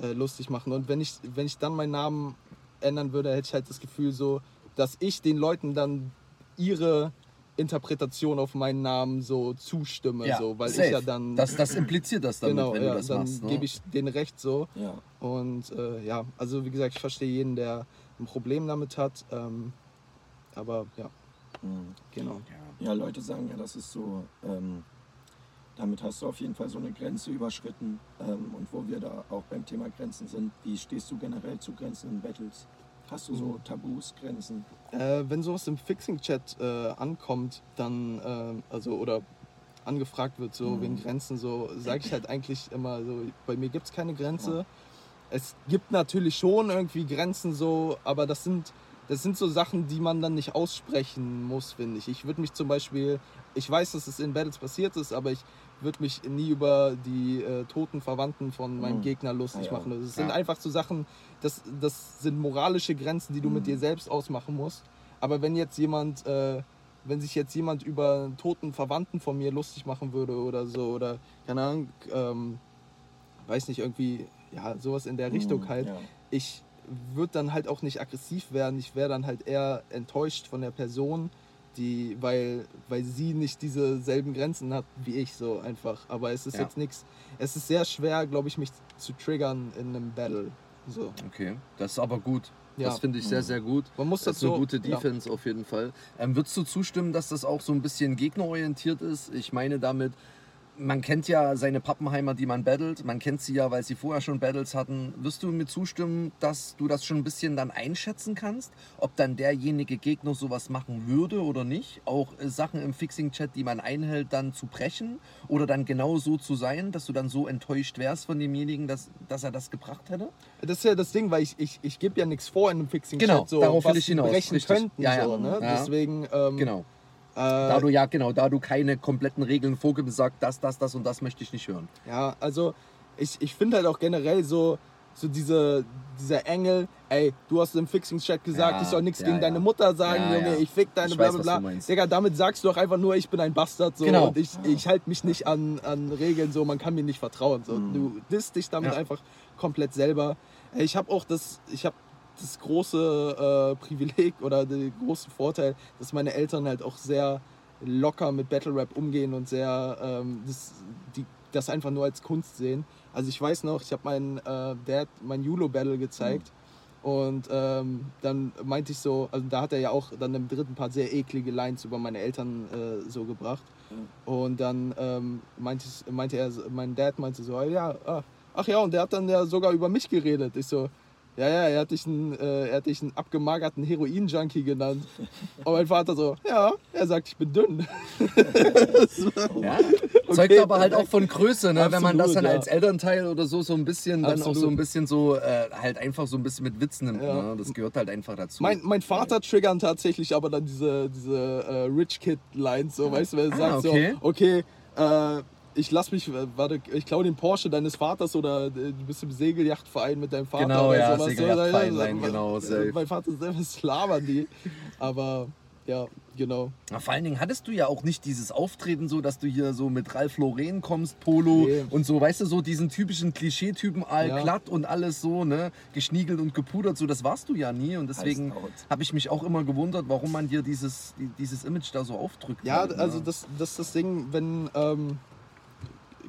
äh, lustig machen. Und wenn ich, wenn ich dann meinen Namen ändern würde, hätte ich halt das Gefühl so, dass ich den Leuten dann ihre Interpretation auf meinen Namen so zustimme, so, weil safe. ich ja dann Das, das impliziert das damit, genau, wenn ja, du das dann machst. Ne? gebe ich denen recht so. Ja. Und äh, ja, also wie gesagt, ich verstehe jeden, der ein Problem damit hat. Ähm, aber ja, Mhm. genau. Ja, Leute sagen ja, das ist so, ähm, damit hast du auf jeden Fall so eine Grenze überschritten. Ähm, und wo wir da auch beim Thema Grenzen sind, wie stehst du generell zu Grenzen in Battles? Hast du so Tabus, Grenzen? Äh, wenn sowas im Fixing-Chat äh, ankommt, dann, äh, also oder angefragt wird, so Mhm. wegen Grenzen, so sage ich halt eigentlich immer so, bei mir gibt es keine Grenze. Es gibt natürlich schon irgendwie Grenzen so, aber das sind, das sind so Sachen, die man dann nicht aussprechen muss, finde ich. Ich würde mich zum Beispiel, ich weiß, dass es in Battles passiert ist, aber ich würde mich nie über die äh, toten Verwandten von meinem Mhm. Gegner lustig ja. machen. Das sind Ja. einfach so Sachen, das, das sind moralische Grenzen, die du mit Mhm. dir selbst ausmachen musst. Aber wenn jetzt jemand, äh, wenn sich jetzt jemand über einen toten Verwandten von mir lustig machen würde oder so, oder keine Ahnung, ähm, weiß nicht, irgendwie, ja, sowas in der Richtung Mhm, halt, Ja. ich würde dann halt auch nicht aggressiv werden. Ich wäre dann halt eher enttäuscht von der Person, die, weil, weil sie nicht diese selben Grenzen hat wie ich, so einfach. Aber es ist Ja. jetzt nichts. Es ist sehr schwer, glaube ich, mich zu triggern in einem Battle. So. Okay, das ist aber gut. Ja. Das finde ich sehr, Mhm. sehr gut. Man muss Das das ist eine so. gute ja. Defense auf jeden Fall. Ähm, würdest du zustimmen, dass das auch so ein bisschen gegnerorientiert ist? Ich meine damit, man kennt ja seine Pappenheimer, die man battelt. Man kennt sie ja, weil sie vorher schon Battles hatten. Wirst du mir zustimmen, dass du das schon ein bisschen dann einschätzen kannst? Ob dann derjenige Gegner sowas machen würde oder nicht? Auch äh, Sachen im Fixing-Chat, die man einhält, dann zu brechen? Oder dann genau so zu sein, dass du dann so enttäuscht wärst von demjenigen, dass, dass er das gebracht hätte? Das ist ja das Ding, weil ich, ich, ich gebe ja nichts vor in einem Fixing Genau, Chat, so, darauf will ich hinaus, brechen richtig. könnten. Ja, ja. So, ne? Ja. Deswegen, ähm, Genau. Äh, Da du ja, genau, da du keine kompletten Regeln vorgibst, und sagst, das, das, das und das möchte ich nicht hören. Ja, also ich, ich finde halt auch generell so, so diese, dieser Engel, ey, du hast im Fixing-Chat gesagt, Ja, ich soll nichts ja, gegen ja. deine Mutter sagen, Junge, ich fick deine Ich bla bla bla. Digga, damit sagst du doch einfach nur, ich bin ein Bastard so Genau. und ich, ich halte mich nicht an, an Regeln so, man kann mir nicht vertrauen. So. Mhm. Du disst dich damit einfach komplett selber. Ich habe auch das, ich habe das große äh, Privileg oder den großen Vorteil, dass meine Eltern halt auch sehr locker mit Battle Rap umgehen und sehr ähm, das, die, das einfach nur als Kunst sehen. Also ich weiß noch, ich habe meinen äh, Dad mein Yulo Battle gezeigt und ähm, dann meinte ich so, also da hat er ja auch dann im dritten Part sehr eklige Lines über meine Eltern äh, so gebracht. Und dann ähm, meinte, ich, meinte er, mein Dad meinte so, ja, ah, ach ja, und der hat dann ja sogar über mich geredet. Ich so, ja, ja, er hat dich einen, äh, er hat dich einen abgemagerten Heroin-Junkie genannt. Und mein Vater so, ja, er sagt, ich bin dünn. Ja. Zeugt aber halt auch von Größe, ne? wenn man das Absolut, dann ja. als Elternteil oder so so ein bisschen, dann auch so Absolut. ein bisschen so, äh, halt einfach so ein bisschen mit Witz nimmt. Ja. Ne? Das gehört halt einfach dazu. Mein, mein Vater triggern tatsächlich aber dann diese, diese äh, Rich Kid Lines, so, weißt du, wer Ah, sagt okay. so, okay, äh, ich lass mich, äh, warte, ich klau den Porsche deines Vaters oder äh, du bist im Segelyachtverein mit deinem Vater Genau, oder ja, sowas. Segelyachtverein, so, nein, genau, safe. Mein Vater selber slavern die, aber ja, genau. Na, Vor allen Dingen hattest du ja auch nicht dieses Auftreten so, dass du hier so mit Ralf Lauren kommst, Polo Nee. und so, weißt du, so diesen typischen Klischeetypen, all Ja. glatt und alles so, ne, geschniegelt und gepudert, so, das warst du ja nie und deswegen habe ich mich auch immer gewundert, warum man dir dieses, die- dieses Image da so aufdrückt. Ja, halt, ne? also das, das ist das Ding, wenn, ähm,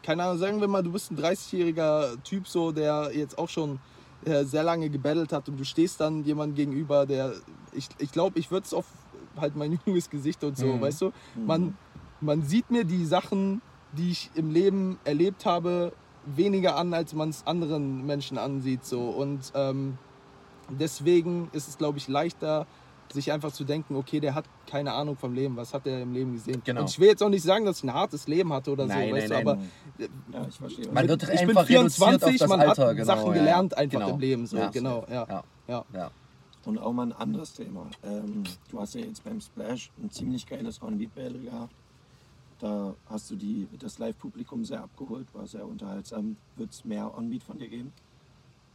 keine Ahnung, sagen wir mal, du bist ein 30-jähriger Typ, so, der jetzt auch schon äh, sehr lange gebettelt hat und du stehst dann jemand gegenüber, der, ich glaube, ich, glaub, ich würde es auf halt mein junges Gesicht und so, Mhm. weißt du, man, man sieht mir die Sachen, die ich im Leben erlebt habe, weniger an, als man es anderen Menschen ansieht, so, und ähm, deswegen ist es, glaube ich, leichter, sich einfach zu denken, okay, der hat keine Ahnung vom Leben, was hat er im Leben gesehen. Genau. Und ich will jetzt auch nicht sagen, dass ich ein hartes Leben hatte oder Nein, so, weißt nein, du, aber Ja, ich verstehe. Man wird ich bin einfach reduziert 24, auf das man Alter, hat genau, Sachen ja, gelernt einfach genau. im Leben, so, Ja. genau, ja. Ja. ja. Ja. Und auch mal ein anderes Thema. Ähm, du hast ja jetzt beim Splash ein ziemlich geiles On-Beat-Battle gehabt. Da hast du die, das Live-Publikum sehr abgeholt, war sehr unterhaltsam. Wird es mehr On-Beat von dir geben?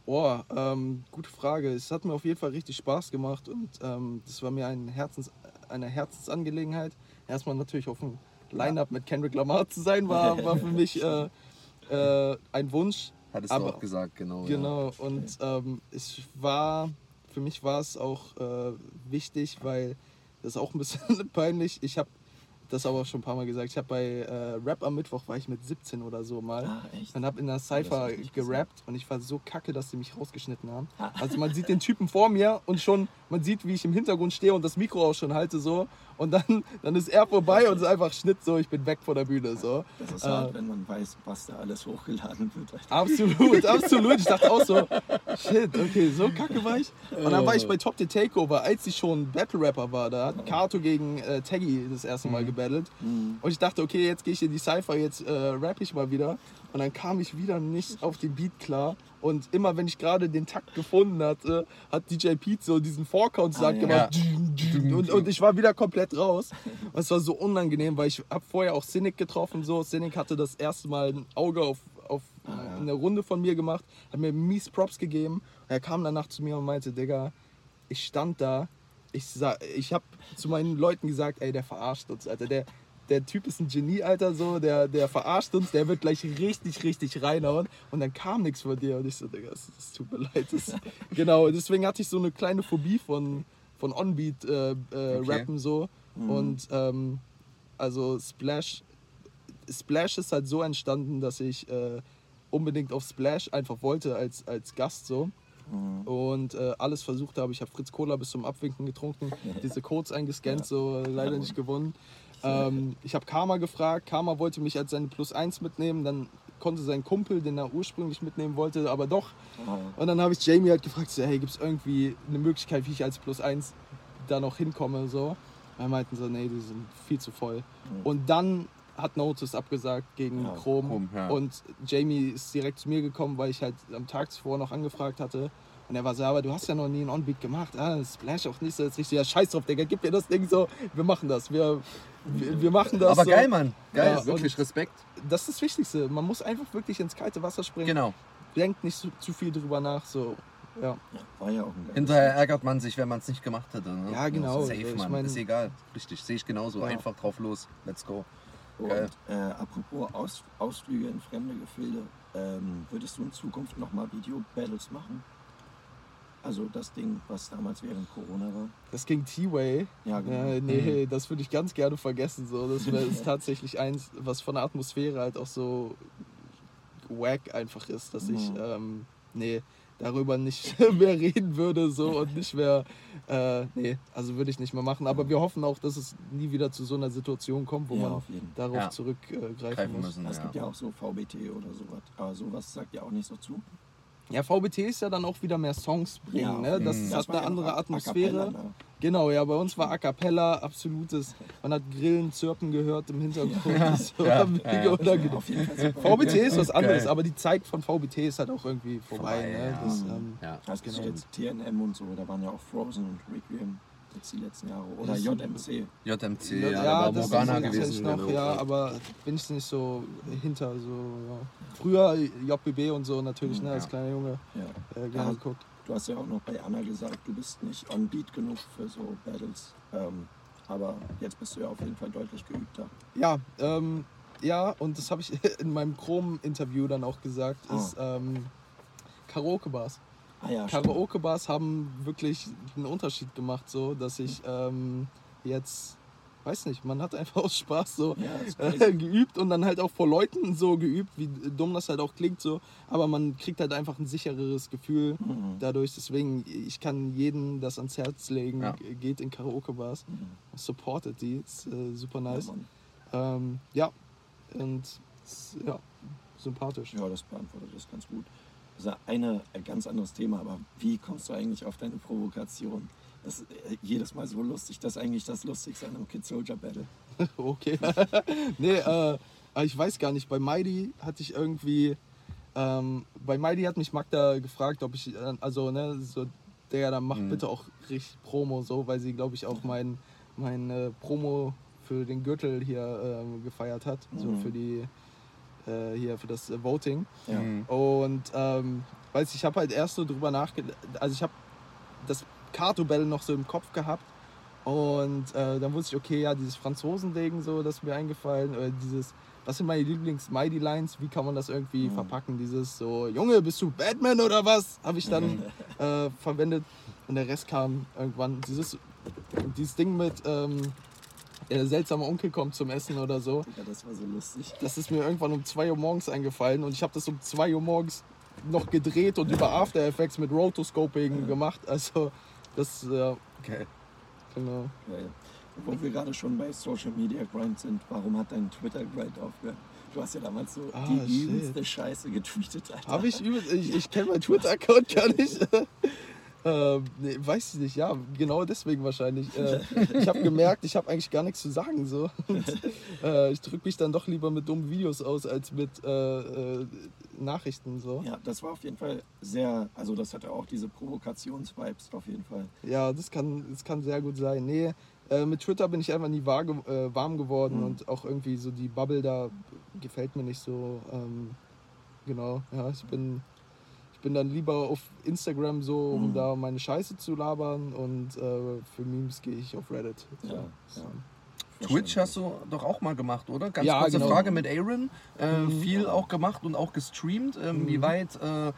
Boah, ähm, gute Frage. Es hat mir auf jeden Fall richtig Spaß gemacht und ähm, das war mir ein Herzens, eine Herzensangelegenheit. Erstmal natürlich auf dem Line-Up mit Kendrick Lamar zu sein, war, war für mich äh, äh, ein Wunsch. Hattest Aber- du auch gesagt, genau. Ja. Genau, und ähm, es war, für mich war es auch äh, wichtig, weil das ist auch ein bisschen peinlich. Ich habe das aber schon ein paar Mal gesagt. Ich habe bei äh, Rap am Mittwoch war ich mit 17 oder so mal. Ah, echt? Und habe in der Cypher gerappt und ich war so kacke, dass sie mich rausgeschnitten haben. Also man sieht den Typen vor mir und schon, man sieht, wie ich im Hintergrund stehe und das Mikro auch schon halte so. Und dann, dann ist er vorbei und es ist einfach Schnitt so, ich bin weg von der Bühne so. Das ist Äh, hart, wenn man weiß, was da alles hochgeladen wird. Alter. Absolut, absolut. Ich dachte auch so, shit, okay, so kacke war ich. Und dann war ich bei Top the Takeover, als ich schon Battle Rapper war. Da hat Kato gegen äh, Taggy das erste Mal gebattelt. Und ich dachte, okay, jetzt gehe ich in die Cypher, jetzt äh, rap ich mal wieder. Und dann kam ich wieder nicht auf den Beat klar. Und immer wenn ich gerade den Takt gefunden hatte, hat DJ Pete so diesen Four-Count-Sack Ah, ja. gemacht. Und, und ich war wieder komplett raus. Und es war so unangenehm, weil ich habe vorher auch Cynic getroffen. So. Cynic hatte das erste Mal ein Auge auf, auf eine Runde von mir gemacht, hat mir mies Props gegeben. Und er kam danach zu mir und meinte, Digga, ich stand da, ich, ich habe zu meinen Leuten gesagt, ey, der verarscht uns, Alter. Der, der Typ ist ein Genie, Alter, so, der, der verarscht uns, der wird gleich richtig, richtig reinhauen. Und dann kam nichts von dir. Und ich so, Digga, es, es tut mir leid. Das, genau, deswegen hatte ich so eine kleine Phobie von, von On-Beat äh, äh, Okay. Rappen so. Und ähm, also Splash, Splash ist halt so entstanden, dass ich äh, unbedingt auf Splash einfach wollte als, als Gast so. Und äh, alles versucht habe. Ich habe Fritz Cola bis zum Abwinken getrunken, diese Codes eingescannt, so äh, leider nicht gewonnen. Ähm, ich habe Karma gefragt. Karma wollte mich als seine Plus 1 mitnehmen. Dann konnte sein Kumpel, den er ursprünglich mitnehmen wollte, aber doch. Und dann habe ich Jamie halt gefragt, so, hey, gibt es irgendwie eine Möglichkeit, wie ich als Plus 1 da noch hinkomme? So. Er meinten so, nee, die sind viel zu voll. Und dann hat Notice abgesagt gegen Ja, Chrome. Chrome, ja. Und Jamie ist direkt zu mir gekommen, weil ich halt am Tag zuvor noch angefragt hatte. Und er war so, aber du hast ja noch nie einen On-Beat gemacht. Ah, Splash auch nicht so. Jetzt richtig, ja, scheiß drauf, Digga, gib mir das Ding so. Wir machen das. Wir, wir, wir machen das. Aber so. geil, Mann. Geil, Ja, wirklich Respekt. Das ist das Wichtigste. Man muss einfach wirklich ins kalte Wasser springen. Genau. Denkt nicht zu, zu viel drüber nach. So. Ja. War ja auch ein Hinterher ärgert man sich, wenn man es nicht gemacht hätte. Ne? Ja, genau. Safe, ich Mann. mein- ist egal. Richtig, sehe ich genauso. Ja. Einfach drauf los. Let's go. Und äh, apropos Aus, Ausflüge in fremde Gefilde, ähm, würdest du in Zukunft nochmal Video-Battles machen? Also das Ding, was damals während Corona war. Das ging T-Way. Ja, genau. Ja, nee, das würde ich ganz gerne vergessen. So. Das ist tatsächlich eins, was von der Atmosphäre halt auch so wack einfach ist, dass ich, Mhm. ähm, nee, darüber nicht mehr reden würde so und nicht mehr, äh, nee, also würde ich nicht mehr machen. Aber wir hoffen auch, dass es nie wieder zu so einer Situation kommt, wo ja, man darauf Ja. zurückgreifen Greifen muss. müssen. Es ja. gibt ja auch so VBT oder sowas. Aber sowas sagt ja auch nicht so zu. Ja, VBT ist ja dann auch wieder mehr Songs bringen, ne? Das, Mhm. hat eine ja andere Atmosphäre. cappella, ne? Genau, ja, bei uns war A Cappella absolutes. Man hat Grillen, Zirpen gehört im Hintergrund. Das Ja, ja, ja. VBT ist was anderes, aber die Zeit von VBT ist halt auch irgendwie vorbei. Vorbei, ne? ja. das, Mhm. ähm, Ja. Es gibt Genau. jetzt TNM und so, da waren ja auch Frozen und Requiem jetzt die letzten Jahre. Oder Das- JMC. JMC, ja, da war Morgana ist gewesen. noch, ja, aber bin ich nicht so hinter. So, ja. Früher JBB und so natürlich, ne, als Ja. kleiner Junge Ja. äh, gerne Ja. geguckt. Du hast ja auch noch bei Anna gesagt, du bist nicht on beat genug für so Battles. Ähm, aber jetzt bist du ja auf jeden Fall deutlich geübter. Ja, ähm, ja, und das habe ich in meinem Chrome-Interview dann auch gesagt, Ah. ist ähm, Karaoke-Bars. Ah ja. Karaoke-Bars haben wirklich einen Unterschied gemacht, so dass ich ähm, jetzt, weiß nicht, man hat einfach aus Spaß so Ja, äh, geübt und dann halt auch vor Leuten so geübt, wie dumm das halt auch klingt so, aber man kriegt halt einfach ein sichereres Gefühl Mhm. dadurch. Deswegen, ich kann jeden das ans Herz legen, Ja. geht in Karaoke-Bars, Mhm. supportet die, ist äh, super nice. Ja. Ähm, ja, und ist, ja, sympathisch. ja, das beantwortet das ganz gut. Also eine, ein ganz anderes Thema, aber wie kommst du eigentlich auf deine Provokation? Das ist äh, jedes Mal so lustig. Das ist eigentlich das Lustigste an einem Kid Soldier Battle. Okay. nee, äh, aber ich weiß gar nicht. Bei Mighty hatte ich irgendwie. Ähm, bei Mighty hat mich Magda gefragt, ob ich. Äh, also, ne, so, der dann macht Mhm. bitte auch richtig Promo, so, weil sie, glaube ich, auch mein, mein äh, Promo für den Gürtel hier ähm, gefeiert hat. So Mhm. für die. Äh, hier für das äh, Voting. Ja. Mhm. Und ähm, weiß ich habe halt erst so drüber nachgedacht, also ich habe das Kato Battle noch so im Kopf gehabt und äh, dann wusste ich, okay, ja, dieses Franzosending so, das ist mir eingefallen, oder dieses, was sind meine Lieblings-Mighty Lines, wie kann man das irgendwie Mhm. verpacken, dieses so, Junge, bist du Batman oder was, habe ich dann äh, verwendet und der Rest kam irgendwann, dieses, dieses Ding mit, ähm, der seltsame Onkel kommt zum Essen oder so, Ja, das war so lustig. das ist mir irgendwann um 2 Uhr morgens eingefallen und ich habe das um 2 Uhr morgens noch gedreht und über After Effects mit Rotoscoping gemacht. Also das, ja, Okay. genau. Geil. Wo wir gerade schon bei Social Media Grind sind, warum hat dein Twitter Grind aufgehört? Du hast ja damals so Ah, die shit. übelste Scheiße getweetet, Alter. Habe ich übel, ich, ich kenne meinen Twitter-Account gar nicht. ähm, nee, weiß ich nicht, ja, genau deswegen wahrscheinlich. Äh, ich habe gemerkt, ich habe eigentlich gar nichts zu sagen. So. äh, ich drücke mich dann doch lieber mit dummen Videos aus als mit äh, äh, Nachrichten. So. Ja, das war auf jeden Fall sehr, also das hatte auch diese Provokations-Vibes auf jeden Fall. Ja, das kann, das kann sehr gut sein. Nee, äh, mit Twitter bin ich einfach nie äh, warm geworden Mhm. und auch irgendwie so die Bubble da gefällt mir nicht so. Ähm, genau, ja, ich bin, bin dann lieber auf Instagram so, um Mhm. da meine Scheiße zu labern und äh, für Memes gehe ich auf Reddit. Ja, ja. Twitch hast du doch auch mal gemacht, oder? Ganz kurze genau. Frage mit Aaron. Äh, Mhm. Viel auch gemacht und auch gestreamt. Ähm, Mhm. Wie weit äh,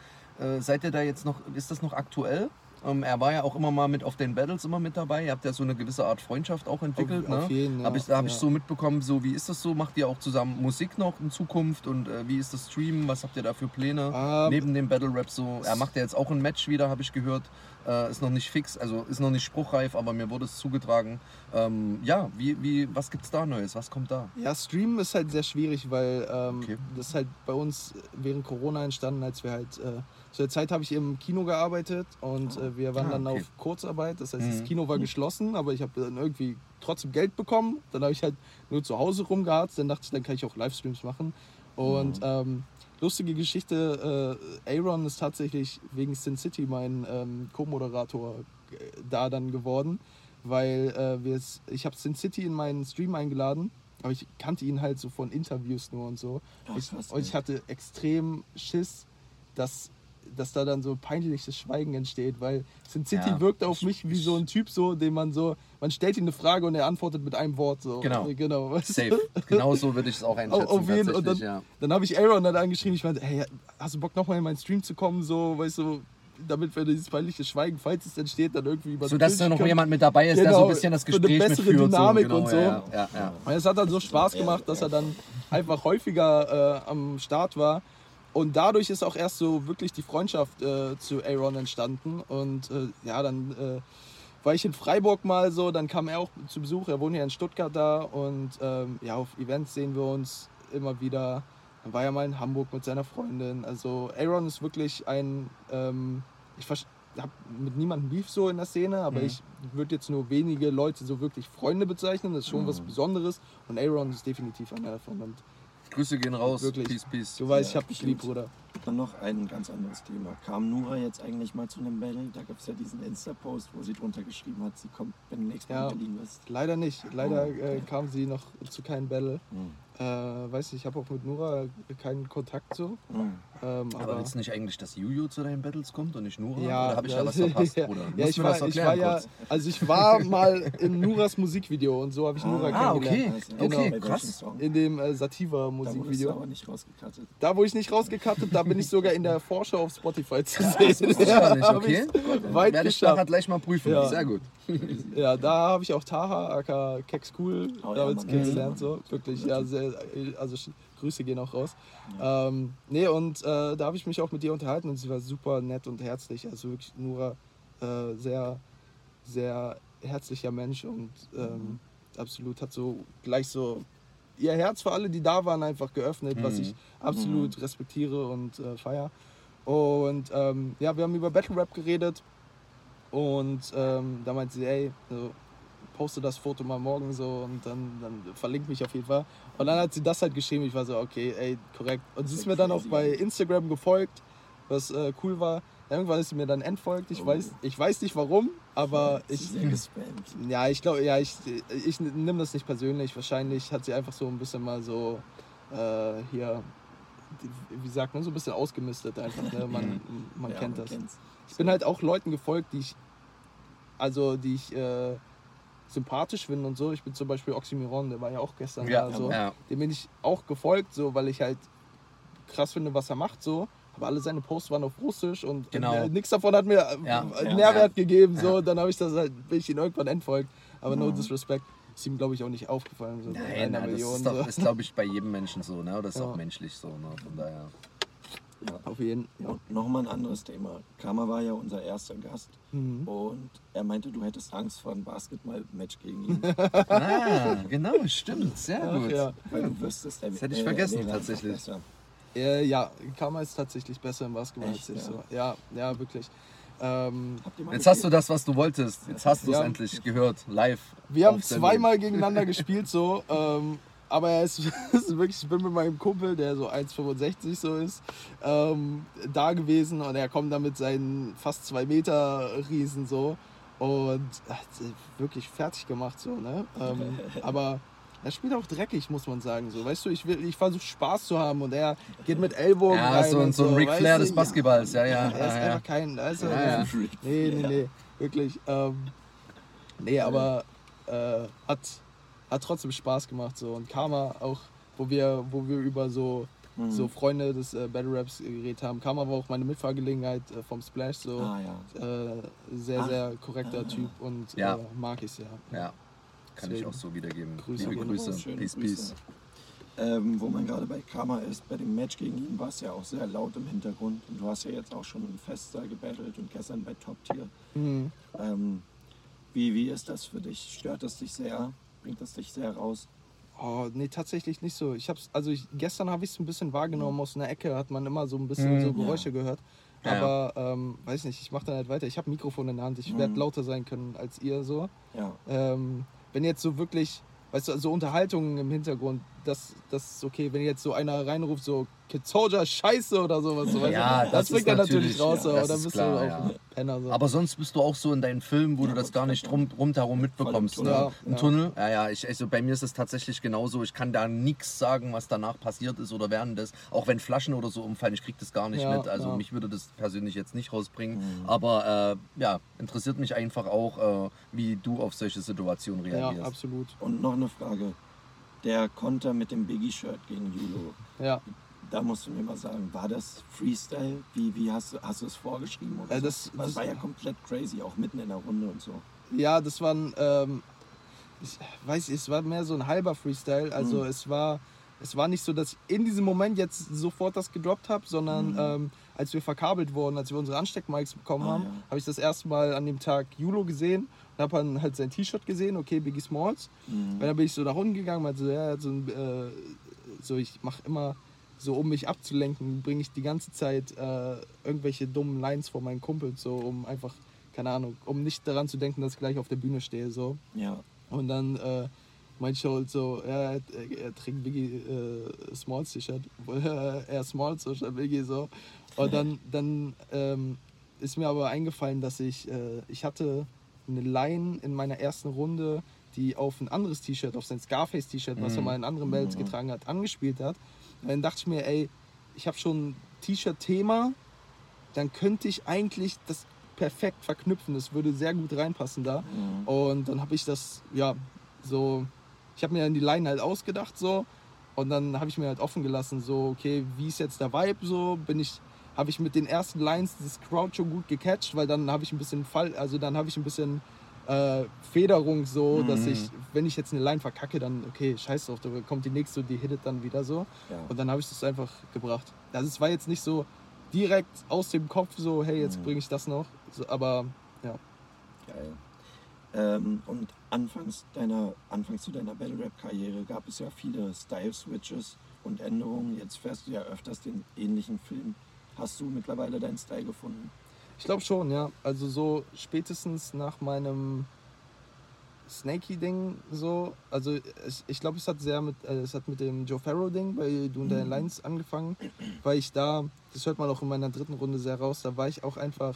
äh, seid ihr da jetzt noch, ist das noch aktuell? Ähm, er war ja auch immer mal mit auf den Battles immer mit dabei. Ihr habt ja so eine gewisse Art Freundschaft auch entwickelt. Auf- ne? auf jeden, ja, Hab ich, da habe ja. ich so mitbekommen, so wie ist das so? Macht ihr auch zusammen Musik noch in Zukunft und äh, wie ist das Streamen? Was habt ihr da für Pläne? Ähm, Neben dem Battle Rap so, er macht ja jetzt auch ein Match wieder, habe ich gehört. Äh, ist noch nicht fix, also ist noch nicht spruchreif, aber mir wurde es zugetragen. Ähm, ja, wie, wie, was gibt's da Neues? Was kommt da? Ja, Streamen ist halt sehr schwierig, weil ähm, Okay. das ist halt bei uns während Corona entstanden, als wir halt äh, zu der Zeit habe ich im Kino gearbeitet und äh, wir waren Ah, dann okay. auf Kurzarbeit. Das heißt, Mhm. das Kino war geschlossen, aber ich habe dann irgendwie trotzdem Geld bekommen. Dann habe ich halt nur zu Hause rumgeharzt. Dann dachte ich, dann kann ich auch Livestreams machen. Und ähm, lustige Geschichte, äh, Aaron ist tatsächlich wegen Sin City mein ähm, Co-Moderator äh, da dann geworden, weil äh, wir es- ich habe Sin City in meinen Stream eingeladen, aber ich kannte ihn halt so von Interviews nur und so. Ach, ich, und ich hatte extrem Schiss, dass dass da dann so peinliches Schweigen entsteht, weil Sin City Ja, wirkt auf ich- mich wie so ein Typ, so, den man so, man stellt ihm eine Frage und er antwortet mit einem Wort. So. Genau. genau weißt? Safe. Genau so würde ich es auch einschätzen. Auf jeden und dann, ja. dann habe ich Aaron dann angeschrieben, ich meinte, hey, hast du Bock nochmal in meinen Stream zu kommen, so, weißt du, damit wir dieses peinliche Schweigen, falls es entsteht, dann irgendwie über So dass da noch können. jemand mit dabei ist, der so Genau, ein bisschen das für eine Gespräch bessere mitführt. Dynamik so, genau, und so. Ja, ja, ja. Und es hat dann so Spaß gemacht, dass er dann einfach häufiger äh, am Start war. Und dadurch ist auch erst so wirklich die Freundschaft äh, zu Aaron entstanden. Und äh, ja, dann äh, war ich in Freiburg mal so, dann kam er auch zu Besuch. Er wohnt hier in Stuttgart da. Und ähm, ja, auf Events sehen wir uns immer wieder. Dann war er mal in Hamburg mit seiner Freundin. Also Aaron ist wirklich ein, ähm, ich habe mit niemandem Beef so in der Szene, aber Mhm. ich würde jetzt nur wenige Leute so wirklich Freunde bezeichnen. Das ist schon was Besonderes. Und Aaron ist definitiv einer davon. Und Grüße gehen raus. Wirklich. Peace, peace. du weißt, Ja, ich hab dich lieb. Bruder. Dann noch ein ganz anderes Thema. Kam Nura jetzt eigentlich mal zu einem Battle? Da gab es ja diesen Insta-Post, wo sie drunter geschrieben hat, sie kommt, wenn du nächstes Mal Ja. in Berlin bist. Leider nicht. Leider äh, kam sie noch zu keinem Battle. Mhm. Äh, weiß nicht, ich habe auch mit Nura keinen Kontakt so. Mhm. Ähm, Aber aber willst du nicht eigentlich, dass Juju zu deinen Battles kommt und nicht Nura? ja, Oder habe ich ja, da was verpasst, Bruder? ja, ich war, ich war ja, also ich war mal in Nuras Musikvideo und so habe ich Nura Ah, okay. kennengelernt. Okay, bei welchem krass. In dem äh, Da Sativa Musikvideo. aber nicht rausgekattet. Da, wo ich nicht rausgekattet, da bin ich sogar in der Vorschau auf Spotify zu sehen. gar nicht, okay? Weit Werde ich nachher gleich mal prüfen. Ja. Sehr gut. Ja, da habe ich auch Taha, aka Kex Cool, Oh ja, damals kennengelernt. So. Wirklich, ja, sehr, also sch- Grüße gehen auch raus. Ähm, nee, und äh, da habe ich mich auch mit ihr unterhalten und sie war super nett und herzlich. Also wirklich Nura, äh, sehr, sehr herzlicher Mensch und ähm, absolut hat so gleich so ihr Herz für alle, die da waren, einfach geöffnet, was Mhm. ich absolut respektiere und äh, feier. Und ähm, ja, wir haben über Battle Rap geredet und ähm, da meinte sie, ey, so, poste das Foto mal morgen so und dann, dann verlinkt mich auf jeden Fall. Und dann hat sie das halt geschrieben, ich war so, okay, ey, korrekt. Und sie ist mir dann auch bei Instagram gefolgt, was äh, cool war. Irgendwann ist sie mir dann entfolgt, ich, Oh. weiß, ich weiß nicht warum, aber ich, ja, ich glaube, ja, ich, ich nehme das nicht persönlich. Wahrscheinlich hat sie einfach so ein bisschen mal so äh, hier, wie sagt man, so ein bisschen ausgemistet einfach. Ne? Man, man Ja, kennt man das. kennt's. Ich bin halt auch Leuten gefolgt, die ich, also die ich äh, sympathisch finde und so. Ich bin zum Beispiel Oxymiron, der war ja auch gestern Ja, da. So. ja. Dem bin ich auch gefolgt, so, weil ich halt krass finde, was er macht so. Aber alle seine Posts waren auf Russisch und Genau. äh, nichts davon hat mir Ja, äh, Nährwert gegeben. So. Dann habe ich das halt, bin ich ihn irgendwann entfolgt. Aber no Mhm. disrespect. Ist ihm, glaube ich, auch nicht aufgefallen. So Nein, nein, das Million. ist, so. ist glaube ich, bei jedem Menschen so, ne? Das ist Ja. auch menschlich so, ne? Von daher. Ja. Auf jeden Fall. Und nochmal ein anderes Thema. Kama war ja unser erster Gast Mhm. und er meinte, du hättest Angst vor einem Basketball-Match gegen ihn, Ah, genau, stimmt. Sehr Ach, gut. ja. weil du wüsstest, er Das hätte ich er vergessen, tatsächlich. Äh, ja, Karma ist tatsächlich besser im Basketball Echt, als ich. ja? So. Ja, ja, wirklich. Ähm, Jetzt hast du das, was du wolltest. Jetzt hast du es Ja. endlich gehört, live. Wir haben zweimal gegeneinander gespielt so. Ähm, aber er ist, ist wirklich, ich bin mit meinem Kumpel, der so 1,65 so ist, ähm, da gewesen und er kommt da mit seinen fast zwei Meter Riesen so und hat wirklich fertig gemacht so, ne? Ähm, aber er spielt auch dreckig, muss man sagen. So, weißt du, ich, will- ich versuche Spaß zu haben und er geht mit Ellbogen Ja, rein. so, ein- und so ein Ric Flair des Basketballs, ja, ja. Er ist ja, ja. einfach kein. Also, Ja, ja. Nee, nee, nee. Wirklich. Ähm, nee, aber äh, hat, hat trotzdem Spaß gemacht. So. Und Karma auch, wo wir, wo wir über so, Mhm. so Freunde des äh, Battle Raps geredet haben. Karma war auch meine Mitfahrgelegenheit äh, vom Splash. So. Ah ja. Äh, sehr, Ach. sehr korrekter Ah. Typ und Ja. äh, mag ich sehr. Ja, kann ich Deswegen. auch so wiedergeben. Grüße Liebe Grüße. Schöne Peace, Grüße. peace. Ähm, wo man gerade bei Karma ist, bei dem Match gegen ihn war es ja auch sehr laut im Hintergrund. Und du hast ja jetzt auch schon im Fest da gebattelt und gestern bei Top Tier. Mhm. Ähm, wie, wie ist das für dich? Stört das dich sehr? Bringt das dich sehr raus? Oh, nee, tatsächlich nicht so. Ich hab's, also ich, gestern habe ich es ein bisschen wahrgenommen. Aus einer Ecke hat man immer so ein bisschen Mhm. so Geräusche gehört. Ja, ja. Aber ähm, weiß nicht, ich mache dann halt weiter. Ich habe Mikrofon in der Hand. Ich Mhm. werde lauter sein können als ihr so. Ja. Ähm, wenn jetzt so wirklich, weißt du, so Unterhaltungen im Hintergrund, das, das ist okay. Wenn jetzt so einer reinruft, so Kid Soldier Scheiße oder sowas, so, weißt Ja, du, das bringt ist er natürlich raus. ja, das aber dann bist klar, du auch ja. ein Penner. So. Aber sonst bist du auch so in deinen Filmen, wo Ja, du das gar ich nicht rum, rundherum mitbekommst. Voll Ne? im Tunnel. Im Ja, Tunnel? Ja, ja. Ich, also bei mir ist es tatsächlich genauso. Ich kann da nichts sagen, was danach passiert ist oder während des. Auch wenn Flaschen oder so umfallen, ich krieg das gar nicht Ja, mit. Also ja. mich würde das persönlich jetzt nicht rausbringen. Mhm. Aber äh, ja, interessiert mich einfach auch, äh, wie du auf solche Situationen ja, reagierst. absolut. Und noch eine Frage. Der Konter mit dem Biggie-Shirt gegen Julo. Ja. Da musst du mir mal sagen, war das Freestyle? Wie, wie hast, du, hast du es vorgeschrieben? Oder Äh, so? das- Weil es das- war ja komplett crazy, auch mitten in der Runde und so. Ja, das war ein, ähm, ich weiß, es war mehr so ein halber Freestyle. Also Mhm. es war, es war nicht so, dass ich in diesem Moment jetzt sofort das gedroppt habe, sondern Mhm. ähm, als wir verkabelt wurden, als wir unsere Ansteckmics bekommen Ah, haben, ja. habe ich das erste Mal an dem Tag Julo gesehen und habe dann halt sein T-Shirt gesehen, okay, Biggie Smalls. Mhm. Und dann bin ich so nach unten gegangen, meinte so, ja, so, ein, äh, so ich mache immer so, um mich abzulenken, bringe ich die ganze Zeit äh, irgendwelche dummen Lines vor meinen Kumpels, so um einfach, keine Ahnung, um nicht daran zu denken, dass ich gleich auf der Bühne stehe, so. Ja, Und dann äh, meinte ich halt so, ja, er, er trägt Biggie äh, Smalls T-Shirt, er Smalls statt Biggie so. Und dann, dann ähm, ist mir aber eingefallen, dass ich, äh, ich hatte eine Line in meiner ersten Runde, die auf ein anderes T-Shirt, auf sein Scarface T-Shirt, was er Mhm. mal in anderen Bands Mhm. getragen hat, angespielt hat. Und dann dachte ich mir, ey, ich habe schon ein T-Shirt-Thema, dann könnte ich eigentlich das perfekt verknüpfen. Das würde sehr gut reinpassen da. Mhm. Und dann habe ich das, ja, so, ich habe mir dann die Line halt ausgedacht so und dann habe ich mir halt offen gelassen, so, okay, wie ist jetzt der Vibe so, bin ich, habe ich mit den ersten Lines das Crowd schon gut gecatcht, weil dann habe ich ein bisschen Fall, also dann habe ich ein bisschen äh, Federung so, dass Mhm. ich, wenn ich jetzt eine Line verkacke, dann, okay, scheiß drauf, da kommt die nächste und die hittet dann wieder so. ja. Und dann habe ich das einfach gebracht. Also es war jetzt nicht so direkt aus dem Kopf so, hey, jetzt Mhm. bringe ich das noch, so, aber ja. Geil. Ähm, und anfangs, deiner, anfangs zu deiner Battle Rap Karriere gab es ja viele Style Switches und Änderungen. Jetzt fährst du ja öfters den ähnlichen Film. Hast du mittlerweile deinen Style gefunden? Ich glaube schon, ja. Also so spätestens nach meinem Snaky-Ding so. Also ich, ich glaube, es hat sehr mit, äh, es hat mit dem Joe Farrow-Ding bei Du und Deine Mhm. Lines angefangen, weil ich da, das hört man auch in meiner dritten Runde sehr raus, da war ich auch einfach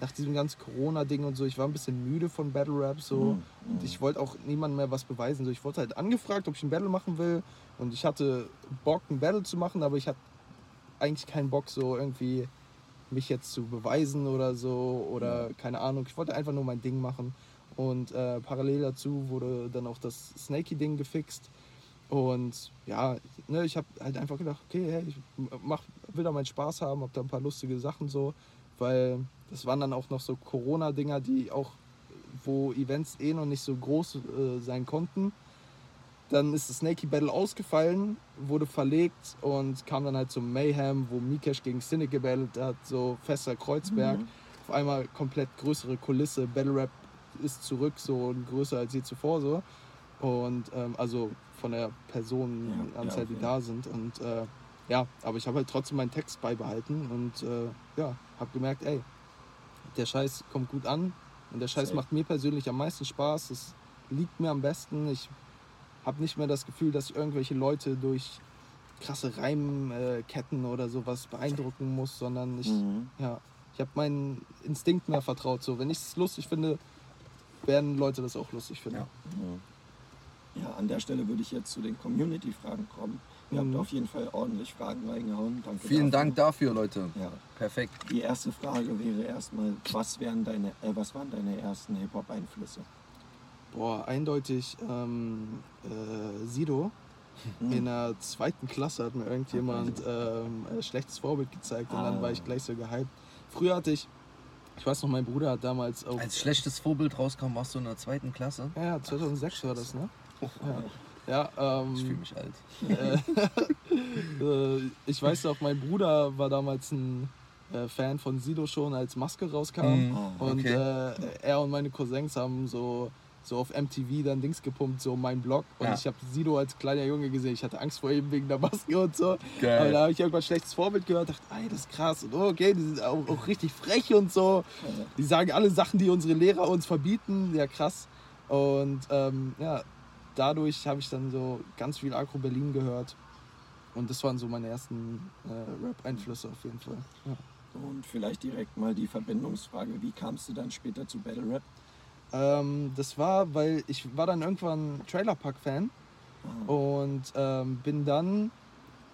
nach diesem ganzen Corona-Ding und so, ich war ein bisschen müde von Battle Rap so. Mhm. Und ich wollte auch niemandem mehr was beweisen. So, ich wurde halt angefragt, ob ich ein Battle machen will. Und ich hatte Bock, ein Battle zu machen, aber ich hatte eigentlich keinen Bock, so irgendwie mich jetzt zu beweisen oder so. Oder keine Ahnung. Ich wollte einfach nur mein Ding machen. Und äh, parallel dazu wurde dann auch das Snaky-Ding gefixt. Und ja, ne, ich habe halt einfach gedacht, okay, hey, ich mach, will da meinen Spaß haben, hab da ein paar lustige Sachen so, weil das waren dann auch noch so Corona-Dinger, die auch, wo Events eh noch nicht so groß äh, sein konnten. Dann ist das Snaky Battle ausgefallen, wurde verlegt und kam dann halt zum Mayhem, wo Mikesh gegen Cynic gebattelt hat, so fester Kreuzberg. Mhm. Auf einmal komplett größere Kulisse, Battle Rap ist zurück, so größer als je zuvor so. Und ähm, also von der Ja, Personenanzahl, ja, die okay. da sind. Und äh, ja, aber ich habe halt trotzdem meinen Text beibehalten und äh, ja, habe gemerkt, ey, der Scheiß kommt gut an und der Scheiß Safe. macht mir persönlich am meisten Spaß. Es liegt mir am besten. Ich habe nicht mehr das Gefühl, dass ich irgendwelche Leute durch krasse Reimketten oder sowas beeindrucken muss, sondern ich, Mhm. ja, ich habe meinen Instinkt mehr vertraut. So, wenn ich es lustig finde, werden Leute das auch lustig finden. Ja. Ja, an der Stelle würde ich jetzt zu den Community-Fragen kommen. Ihr Mhm. habt auf jeden Fall ordentlich Fragen reingehauen. Danke Vielen dafür. Dank dafür, Leute. Ja. Perfekt. Die erste Frage wäre erstmal, was, wären deine, äh, was waren deine ersten Hip-Hop-Einflüsse? Boah, eindeutig ähm, äh, Sido. Mhm. In der zweiten Klasse hat mir irgendjemand ähm, ein schlechtes Vorbild gezeigt und Ah. dann war ich gleich so gehypt. Früher hatte ich, ich weiß noch, mein Bruder hat damals auf. Als schlechtes Vorbild rauskam, warst du in der zweiten Klasse. ja, 2006 war das, ne? Ja, ja Ich fühle ähm, mich alt. äh, ich weiß noch, mein Bruder war damals ein äh, Fan von Sido schon, als Maske rauskam. Mhm. Ah, Und Okay. äh, er und meine Cousins haben so, so auf MTV dann Dings gepumpt, so mein Blog. Und Ja. ich habe Sido als kleiner Junge gesehen. Ich hatte Angst vor ihm wegen der Maske und so. Geil. Aber da habe ich irgendwann schlechtes Vorbild gehört, dachte, ey, das ist krass. Und oh, okay, die sind auch, auch richtig frech und so. Ja. Die sagen alle Sachen, die unsere Lehrer uns verbieten. Ja, krass. Und ähm, ja, dadurch habe ich dann so ganz viel Agro Berlin gehört. Und das waren so meine ersten äh, Rap-Einflüsse auf jeden Fall. Ja. Und vielleicht direkt mal die Verbindungsfrage, wie kamst du dann später zu Battle Rap? Ähm, das war, weil ich war dann irgendwann Trailer Park Fan Ah, und ähm, bin dann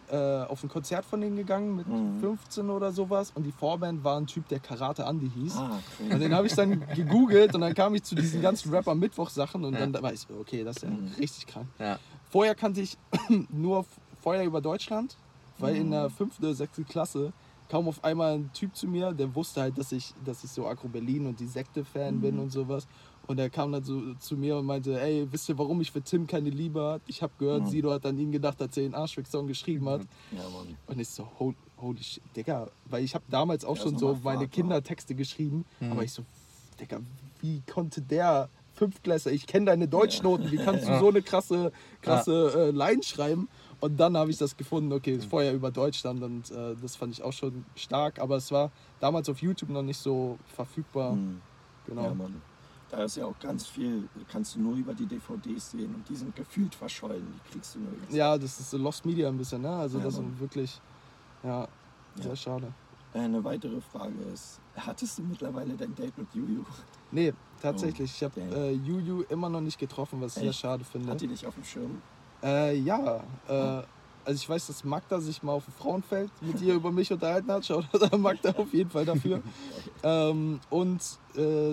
äh, auf ein Konzert von denen gegangen mit Mhm. 15 oder sowas und die Vorband war ein Typ, der Karate Andy hieß. ah, Und crazy. den habe ich dann gegoogelt und dann kam ich zu diesen ganzen Rapper Mittwoch Sachen und Ja. dann war ich okay, das ist ja Mhm. richtig krank. Ja. Vorher kannte ich nur Feuer über Deutschland weil in der fünften oder sechsten Klasse kam auf einmal ein Typ zu mir, der wusste halt, dass ich, dass ich so Agro Berlin und die Sekte-Fan bin und sowas. Und er kam dann so zu mir und meinte, ey, wisst ihr, warum ich für Tim keine Liebe hat? Ich habe gehört, Sido hat an ihn gedacht, als er den Arschweg-Song geschrieben hat. Ja, Mann. Und ich so, holy, holy shit, Digga, weil ich habe damals auch Ja, schon so nochmal meine Vater. Kindertexte geschrieben, aber ich so, Digga, wie konnte der Fünftklässler, ich kenne deine Deutschnoten, wie kannst du so eine krasse, krasse äh, Line schreiben? Und dann habe ich das gefunden, okay, ist vorher über Deutschland und äh, das fand ich auch schon stark, aber es war damals auf YouTube noch nicht so verfügbar. Mhm. Genau. Ja, Mann. Da ist ja auch ganz viel, kannst du nur über die DVDs sehen und die sind gefühlt verschollen. Die kriegst du nirgends. Ja, das ist so Lost Media ein bisschen, ne? Also Ja, das Mann. sind wirklich, ja, sehr Ja. schade. Äh, Eine weitere Frage ist, hattest du mittlerweile dein Date mit Juju? Nee, tatsächlich. Ich habe äh, Juju immer noch nicht getroffen, was ich sehr schade finde. Hat die dich auf dem Schirm? Äh, ja, äh, also ich weiß, dass Magda sich mal auf dem Frauenfeld mit ihr über mich unterhalten hat. Schaut an Magda auf jeden Fall dafür. ähm, und äh,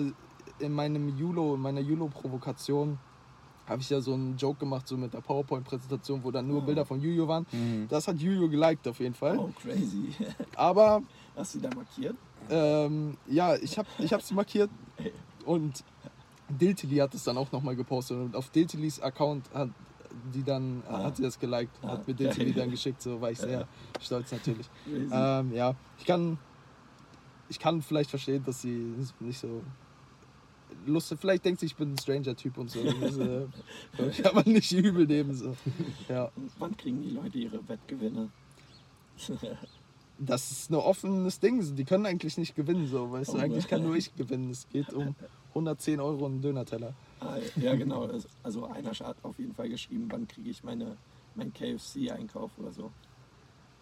in meinem Julo, in meiner Julo-Provokation habe ich ja so einen Joke gemacht, so mit der PowerPoint-Präsentation, wo dann nur Oh. Bilder von Juju waren. Das hat Juju geliked auf jeden Fall. Oh, crazy. Aber Hast du die da markiert? ähm, ja, ich habe ich hab sie markiert und Diltili hat es dann auch nochmal gepostet und auf Diltilis Account hat die dann Ah. hat sie das geliked, Ah, hat mir Diltili geil. dann geschickt, so war ich sehr stolz natürlich. Ähm, ja, ich kann ich kann vielleicht verstehen, dass sie nicht so Lust, vielleicht denkt sie, ich bin ein Stranger-Typ und so. Das, äh, kann man nicht übel nehmen. So. Ja, Wann kriegen die Leute ihre Wettgewinne? das ist ein offenes Ding. Die können eigentlich nicht gewinnen, so, weißt du. Oh. Eigentlich kann nur ich gewinnen. Es geht um 110 Euro und einen Dönerteller. Ja, genau. Es- Also einer hat auf jeden Fall geschrieben, wann kriege ich meine, mein KFC-Einkauf oder so.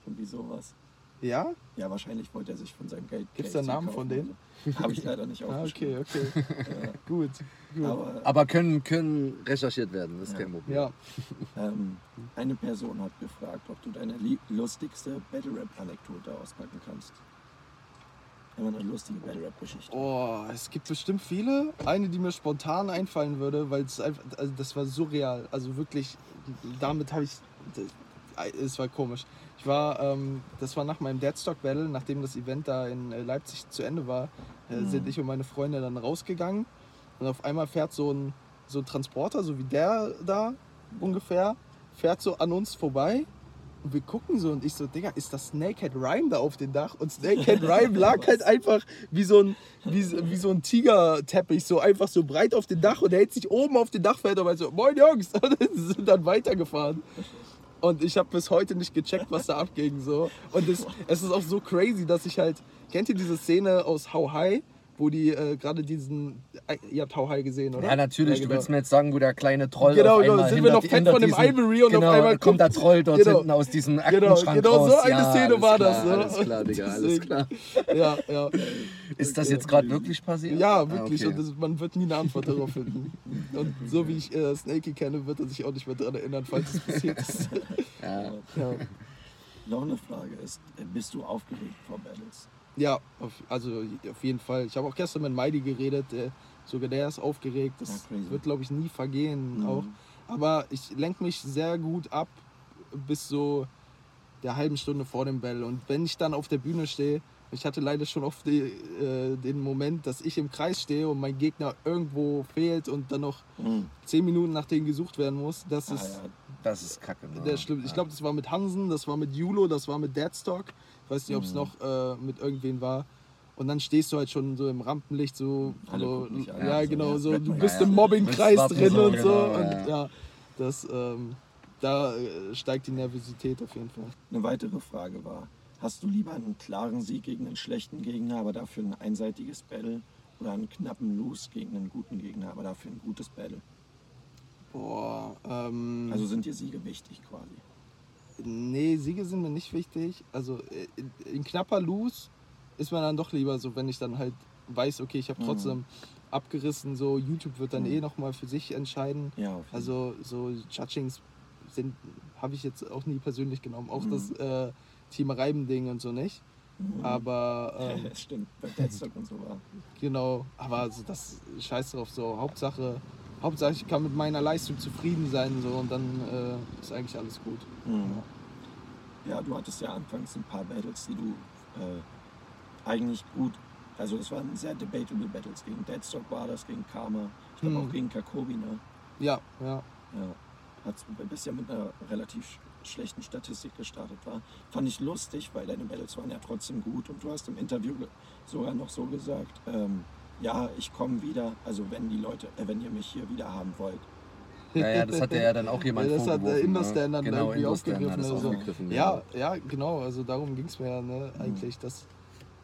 Irgendwie sowas. Ja? Ja, wahrscheinlich wollte er sich von seinem Geld. Gibt's da KFC Namen von denen? So. Habe ich leider nicht Ah, okay, aufgeschrieben. okay. gut, gut. Aber Aber können, können recherchiert werden, das ist Ja. kein Problem. ja, ähm, eine Person hat gefragt, ob du deine lustigste Battle Rap-Anekdote auspacken kannst. Immer eine lustige Battle Rap-Geschichte. oh, es gibt bestimmt viele. Eine, die mir spontan einfallen würde, weil es einfach, also das war surreal. Also wirklich, damit habe ich, es war komisch. Ich war, ähm, das war nach meinem Deadstock Battle, nachdem das Event da in äh, Leipzig zu Ende war, äh, Mhm. sind ich und meine Freunde dann rausgegangen und auf einmal fährt so ein, so ein Transporter, so wie der da ungefähr, fährt so an uns vorbei und wir gucken so und ich so, Digga, ist das Snakehead Rhyme da auf dem Dach? Und Snakehead Rhyme lag halt einfach wie so ein, wie, wie so ein Tigerteppich, so einfach so breit auf dem Dach und er hält sich oben auf den Dachfeld und meint so, moin Jungs, und sind dann weitergefahren. Und ich habe bis heute nicht gecheckt, was da abging. So. Und es, es ist auch so crazy, dass ich halt. Kennt ihr diese Szene aus How High, wo die äh, gerade diesen. äh, Ihr habt High gesehen, oder? Ja, natürlich. Ja, Du genau. willst mir jetzt sagen, wo der kleine Troll Genau, auf genau. einmal Sind wir noch fett von dem diesen- Ivory und auf genau, einmal kommt der Troll dort Genau. hinten aus diesem Genau, Aktenschrank genau raus. so eine ja, Szene war klar, das. Ne? Alles klar, Digga, alles klar. Ja, ja. Ist das jetzt gerade wirklich passiert? Ja, Ah, wirklich. okay. Und das, man wird nie eine Antwort darauf finden. Und so wie ich äh, Snakey kenne, wird er sich auch nicht mehr daran erinnern, falls es passiert ist. Ja. ja. Noch eine Frage ist, bist du aufgeregt vor Battles? Ja, auf, also auf jeden Fall. Ich habe auch gestern mit Meidi geredet, der, sogar der ist aufgeregt. Das Ja, wird, glaube ich, nie vergehen Mhm. auch. Aber ich lenke mich sehr gut ab bis so der halben Stunde vor dem Battle. Und wenn ich dann auf der Bühne stehe, ich hatte leider schon oft die, äh, den Moment, dass ich im Kreis stehe und mein Gegner irgendwo fehlt und dann noch Mhm. zehn Minuten nach denen gesucht werden muss. Das Ah, ist ja. Das ist kacke. Ne? der schlimm. Ich glaube, das war mit Hansen, das war mit Julo, das war mit Deadstock. Ich weiß nicht, ob es Mhm. noch äh, mit irgendwen war. Und dann stehst du halt schon so im Rampenlicht, so, so an, ja, so, genau, so, du bist Ja, im Mobbingkreis drin wappen, und so, so. genau, und ja. das, ähm, da äh, steigt die Nervosität auf jeden Fall. Eine weitere Frage war, hast du lieber einen klaren Sieg gegen einen schlechten Gegner, aber dafür ein einseitiges Battle oder einen knappen Lose gegen einen guten Gegner, aber dafür ein gutes Battle? Boah, ähm, Also sind dir Siege wichtig quasi? Nee, Siege sind mir nicht wichtig. Also äh, in, in knapper Lose ist mir dann doch lieber so, wenn ich dann halt weiß, okay, ich habe Mhm. trotzdem abgerissen, so YouTube wird dann Mhm. eh nochmal für sich entscheiden. Ja, Also so Judgings sind habe ich jetzt auch nie persönlich genommen. Auch Mhm. das äh, Team Reiben-Ding und so nicht. Mhm. Aber ähm, Ja, stimmt, bei Deadstock und so war. genau, aber also das scheiß drauf so. Hauptsache, Hauptsache ich kann mit meiner Leistung zufrieden sein so und dann äh, ist eigentlich alles gut. Mhm. ja, du hattest ja anfangs ein paar Battles, die du äh, eigentlich gut, also es waren sehr debatable Battles. Gegen Deadstock war das, gegen Karma, ich glaube Hm. auch gegen Kakobi, ne? Ja, ja. Ja, hat's, bist ja mit einer relativ sch- schlechten Statistik gestartet war. Fand ich lustig, weil deine Battles waren ja trotzdem gut und du hast im Interview sogar noch so gesagt, ähm, ja, ich komme wieder, also wenn die Leute, äh, wenn ihr mich hier wieder haben wollt. Naja, das hat ja dann auch jemand Ja, das hat der vorgeworfen. Indoor-Stand ne? dann genau, irgendwie aufgegriffen. Also. aufgegriffen. Ja, ja, genau. Also darum ging es mir ja ne, eigentlich. Dass,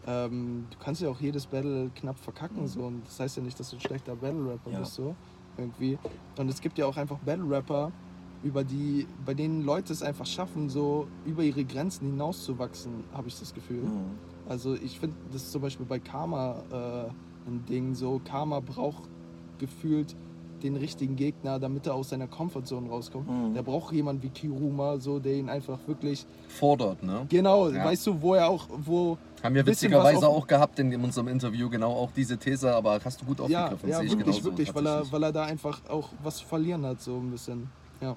ähm, du kannst ja auch jedes Battle knapp verkacken. So, und das heißt ja nicht, dass du ein schlechter Battle-Rapper Ja. bist. So, irgendwie. Und es gibt ja auch einfach Battle-Rapper, über die, bei denen Leute es einfach schaffen, so über ihre Grenzen hinauszuwachsen, habe ich das Gefühl. Mhm. Also ich finde, das ist zum Beispiel bei Karma äh, ein Ding so. Karma braucht gefühlt den richtigen Gegner, damit er aus seiner Comfortzone rauskommt. Mhm. Der braucht jemanden wie Kiruma, so, der ihn einfach wirklich, Fordert, ne? genau, Ja. weißt du, wo er auch, wo, Haben wir witzigerweise auf- auch gehabt in unserem Interview, genau auch diese These, aber hast du gut ja, aufgegriffen. ja sehe ich wirklich, genauso, wirklich, weil er, weil er da einfach auch was zu verlieren hat, so ein bisschen. Ja.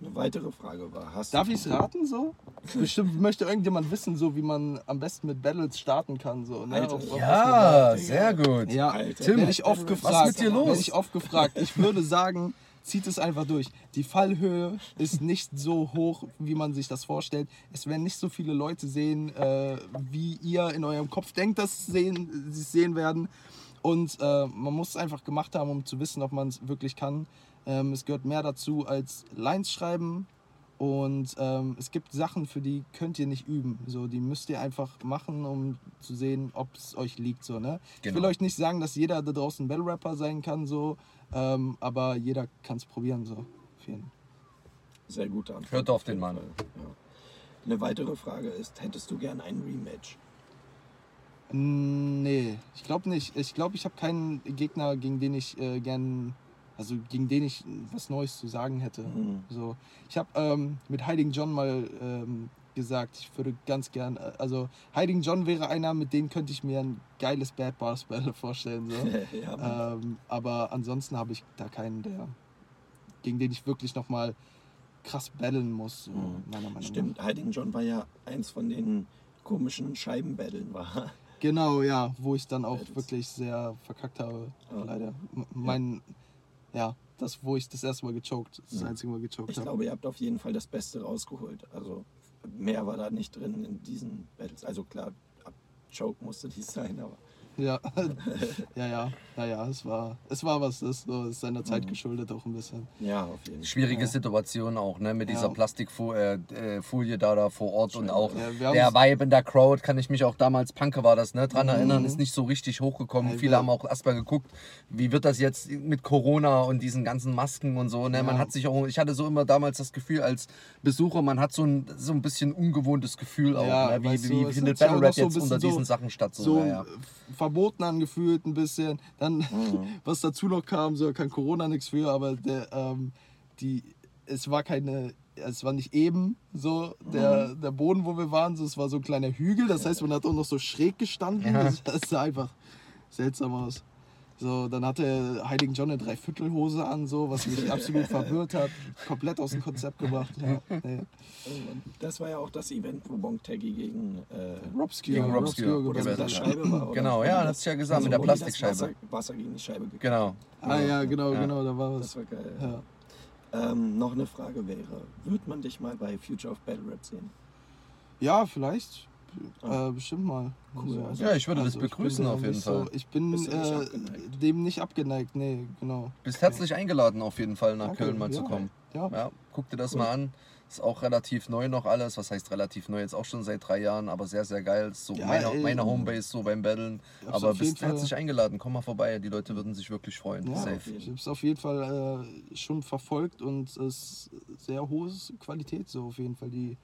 Eine weitere Frage war, hast Darf ich es raten so? Bestimmt möchte irgendjemand wissen, so wie man am besten mit Battles starten kann, so, ne? Alter, Auf- was Ja, sehr gut. Ja, Alter. Tim, werde ich oft was gefragt. ist mit dir los? Ich oft gefragt. Ich würde sagen, zieht es einfach durch. Die Fallhöhe ist nicht so hoch, wie man sich das vorstellt. Es werden nicht so viele Leute sehen, äh, wie ihr in eurem Kopf denkt, dass sie sehen, sie es sehen werden. Und äh, man muss es einfach gemacht haben, um zu wissen, ob man es wirklich kann. Ähm, es gehört mehr dazu als Lines schreiben. Und ähm, es gibt Sachen, für die könnt ihr nicht üben. So, die müsst ihr einfach machen, um zu sehen, ob es euch liegt. So, ne? Ich will Genau. euch nicht sagen, dass jeder da draußen Battle Rapper sein kann, so, ähm, aber jeder kann es probieren. So. Auf jeden. Sehr gute Antwort. Hört auf den Mann. Ja. Eine weitere Frage ist, hättest du gern ein Rematch? Nee, ich glaube nicht. Ich glaube, ich habe keinen Gegner, gegen den ich äh, gern, also gegen den ich was Neues zu sagen hätte. Mhm. So, ich habe ähm, mit Hiding John mal ähm, gesagt, ich würde ganz gern, äh, also Hiding John wäre einer, mit dem könnte ich mir ein geiles Bad Bars Battle vorstellen. So. ja, ähm, aber ansonsten habe ich da keinen, der, gegen den ich wirklich nochmal krass battlen muss, so, Mhm. meiner Meinung nach. Stimmt, Hiding John war ja eins von den komischen Scheibenbetteln war. Genau, ja, wo ich dann auch Battles. wirklich sehr verkackt habe, Ja. leider. M- Mein, ja, das, wo ich das erste Mal gechoked, das Ja. einzige Mal gechoked Ich habe. glaube, ihr habt auf jeden Fall das Beste rausgeholt. Also mehr war da nicht drin in diesen Battles. Also klar, ab Choke musste die sein, aber Ja, ja, ja, ja, ja, es war, es war was, es ist, so, seiner Zeit Mhm. geschuldet auch ein bisschen. ja, auf jeden Fall. Schwierige Ja. Situation auch, ne? Mit Ja. dieser Plastikfolie äh, Folie da, da vor Ort und auch Ja, der Vibe in der Crowd, kann ich mich auch damals, Panke war das, ne? Dran Mhm. erinnern, ist nicht so richtig hochgekommen. Ja, Viele haben auch erstmal geguckt, wie wird das jetzt mit Corona und diesen ganzen Masken und so, ne? Man hat sich auch, ich hatte so immer damals das Gefühl als Besucher, man hat so ein, so ein bisschen ungewohntes Gefühl auch, Ja, ne? Wie, wie es findet Battle Rap so jetzt unter bisschen diesen so- Sachen statt? So, So ja, ja. Verboten angefühlt ein bisschen. Dann, was dazu noch kam, so kein Corona nichts für, aber der, ähm, die, es war keine, es war nicht eben so der, der Boden, wo wir waren, so, es war so ein kleiner Hügel, das heißt, man hat auch noch so schräg gestanden, Ja. das, das sah einfach seltsam aus. So, dann hatte Heiligen John eine Dreiviertelhose an, so, was mich absolut verwirrt hat, komplett aus dem Konzept gebracht. Ja, nee. Das war ja auch das Event, wo Bonteggi gegen äh, Robscure, Gegen Rob Robscure Skure wo das mit der. Scheibe war. Oder? Genau, ja, das ist ja gesagt, mit der Plastikscheibe. Wasser, Wasser gegen die Scheibe gekriegt Genau. Ah ja, genau, Ja. genau, da war was. Das war geil. Ja. Ähm, noch eine Frage wäre, wird man dich mal bei Future of Battle Rap sehen? Ja, vielleicht. Äh, bestimmt mal. Cool, also- Ja, ich würde das ich bin begrüßen auf jeden Fall. So, ich bin nicht äh, dem nicht abgeneigt, nee, genau. Bist herzlich eingeladen, auf jeden Fall nach Danke, Köln mal zu ja. kommen. Ja, Ja, guck dir das Cool. mal an. Ist auch relativ neu noch alles. Was heißt relativ neu? Jetzt auch schon seit drei Jahren, aber sehr, sehr geil. So Ja, meine, ey, meine Homebase so beim Battlen. hab's Aber bist herzlich eingeladen. Komm mal vorbei. Die Leute würden sich wirklich freuen. Ja, Safe. ich habe es auf jeden Fall äh, schon verfolgt und es ist sehr hohe Qualität, so auf jeden Fall, die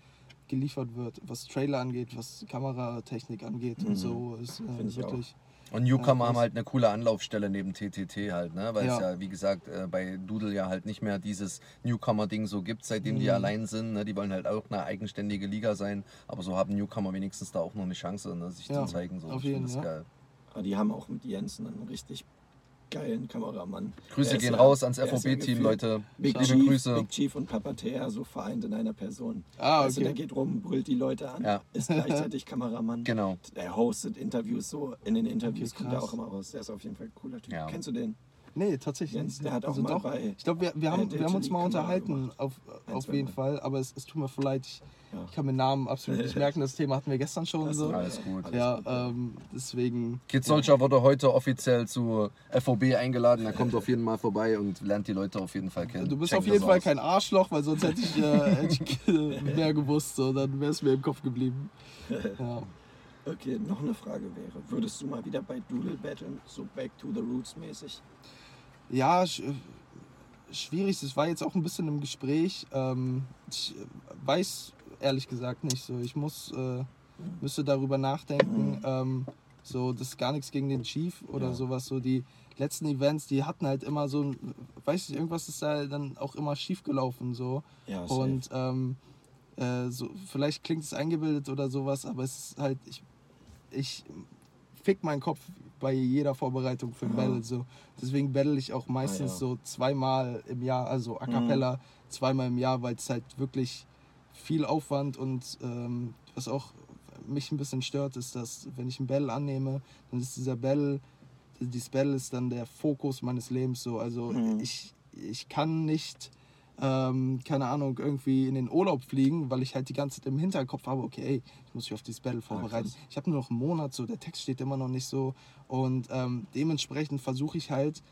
geliefert wird, was Trailer angeht, was Kameratechnik angeht Mhm. und so. Ist äh, Find ich wirklich. Und Newcomer Ja, haben halt eine coole Anlaufstelle neben TTT halt, ne? Weil es Ja. ja, wie gesagt, äh, bei Doodle ja halt nicht mehr dieses Newcomer-Ding so gibt, seitdem die Mhm. allein sind. Ne? Die wollen halt auch eine eigenständige Liga sein. Aber so haben Newcomer wenigstens da auch noch eine Chance, ne? sich Ja, zu zeigen. So. auf Ich jeden, das ja. geil. Aber die haben auch mit Jensen einen richtig geilen Kameramann. Grüße gehen ja- raus ans ja FOB-Team, Leute. Big Liebe Chief, Grüße. Big Chief und Papa Thea so vereint in einer Person. Ah, Also okay. der geht rum, brüllt die Leute an, Ja. ist gleichzeitig Kameramann. Genau. Der hostet Interviews so, in den Interviews Okay, kommt er krass. auch immer raus. Der ist auf jeden Fall ein cooler Typ. Kennst du den? Nee, tatsächlich. Jens, der hat auch mal bei, Ich glaube, wir, wir, äh, haben, wir haben uns mal unterhalten, auf, auf jeden Mal. Fall. Aber es, es tut mir voll leid. Ich, Ja. ich kann mir Namen absolut nicht merken. Das Thema hatten wir gestern schon Das so. ist Alles gut. Alles Ja, gut. ähm, deswegen. Kid Soldier wurde heute offiziell zu FOB eingeladen. Er kommt auf jeden Fall vorbei und lernt die Leute auf jeden Fall kennen. Du bist Check auf jeden Fall aus. kein Arschloch, weil sonst hätte ich, äh, hätte ich mehr gewusst. So, dann wäre es mir im Kopf geblieben. Ja. Okay, noch eine Frage wäre, würdest du mal wieder bei Doodle battlen, so Back to the Roots mäßig? Ja, sch äh, schwierig. Es war jetzt auch ein bisschen im Gespräch. Ähm, ich äh, weiß ehrlich gesagt nicht. So, ich muss, äh, müsste darüber nachdenken. Ähm, so, das ist gar nichts gegen den Chief oder Ja. sowas. So die letzten Events, die hatten halt immer so, weiß nicht, irgendwas ist da dann auch immer schief gelaufen. So. Ja, safe. Und ähm, äh, so, vielleicht klingt es eingebildet oder sowas, aber es ist halt, ich, ich fick meinen Kopf bei jeder Vorbereitung für ein. Battle. So. Deswegen battle ich auch meistens Ah, ja. so zweimal im Jahr, also a cappella zweimal im Jahr, weil es halt wirklich viel Aufwand und ähm, was auch mich ein bisschen stört, ist, dass wenn ich ein Battle annehme, dann ist dieser Battle, dieses Battle ist dann der Fokus meines Lebens so. Also Mhm. ich, ich kann nicht, ähm, keine Ahnung, irgendwie in den Urlaub fliegen, weil ich halt die ganze Zeit im Hinterkopf habe, okay, ey, ich muss mich auf dieses Battle vorbereiten. krass. ich habe nur noch einen Monat so, der Text steht immer noch nicht so und ähm, dementsprechend versuche ich halt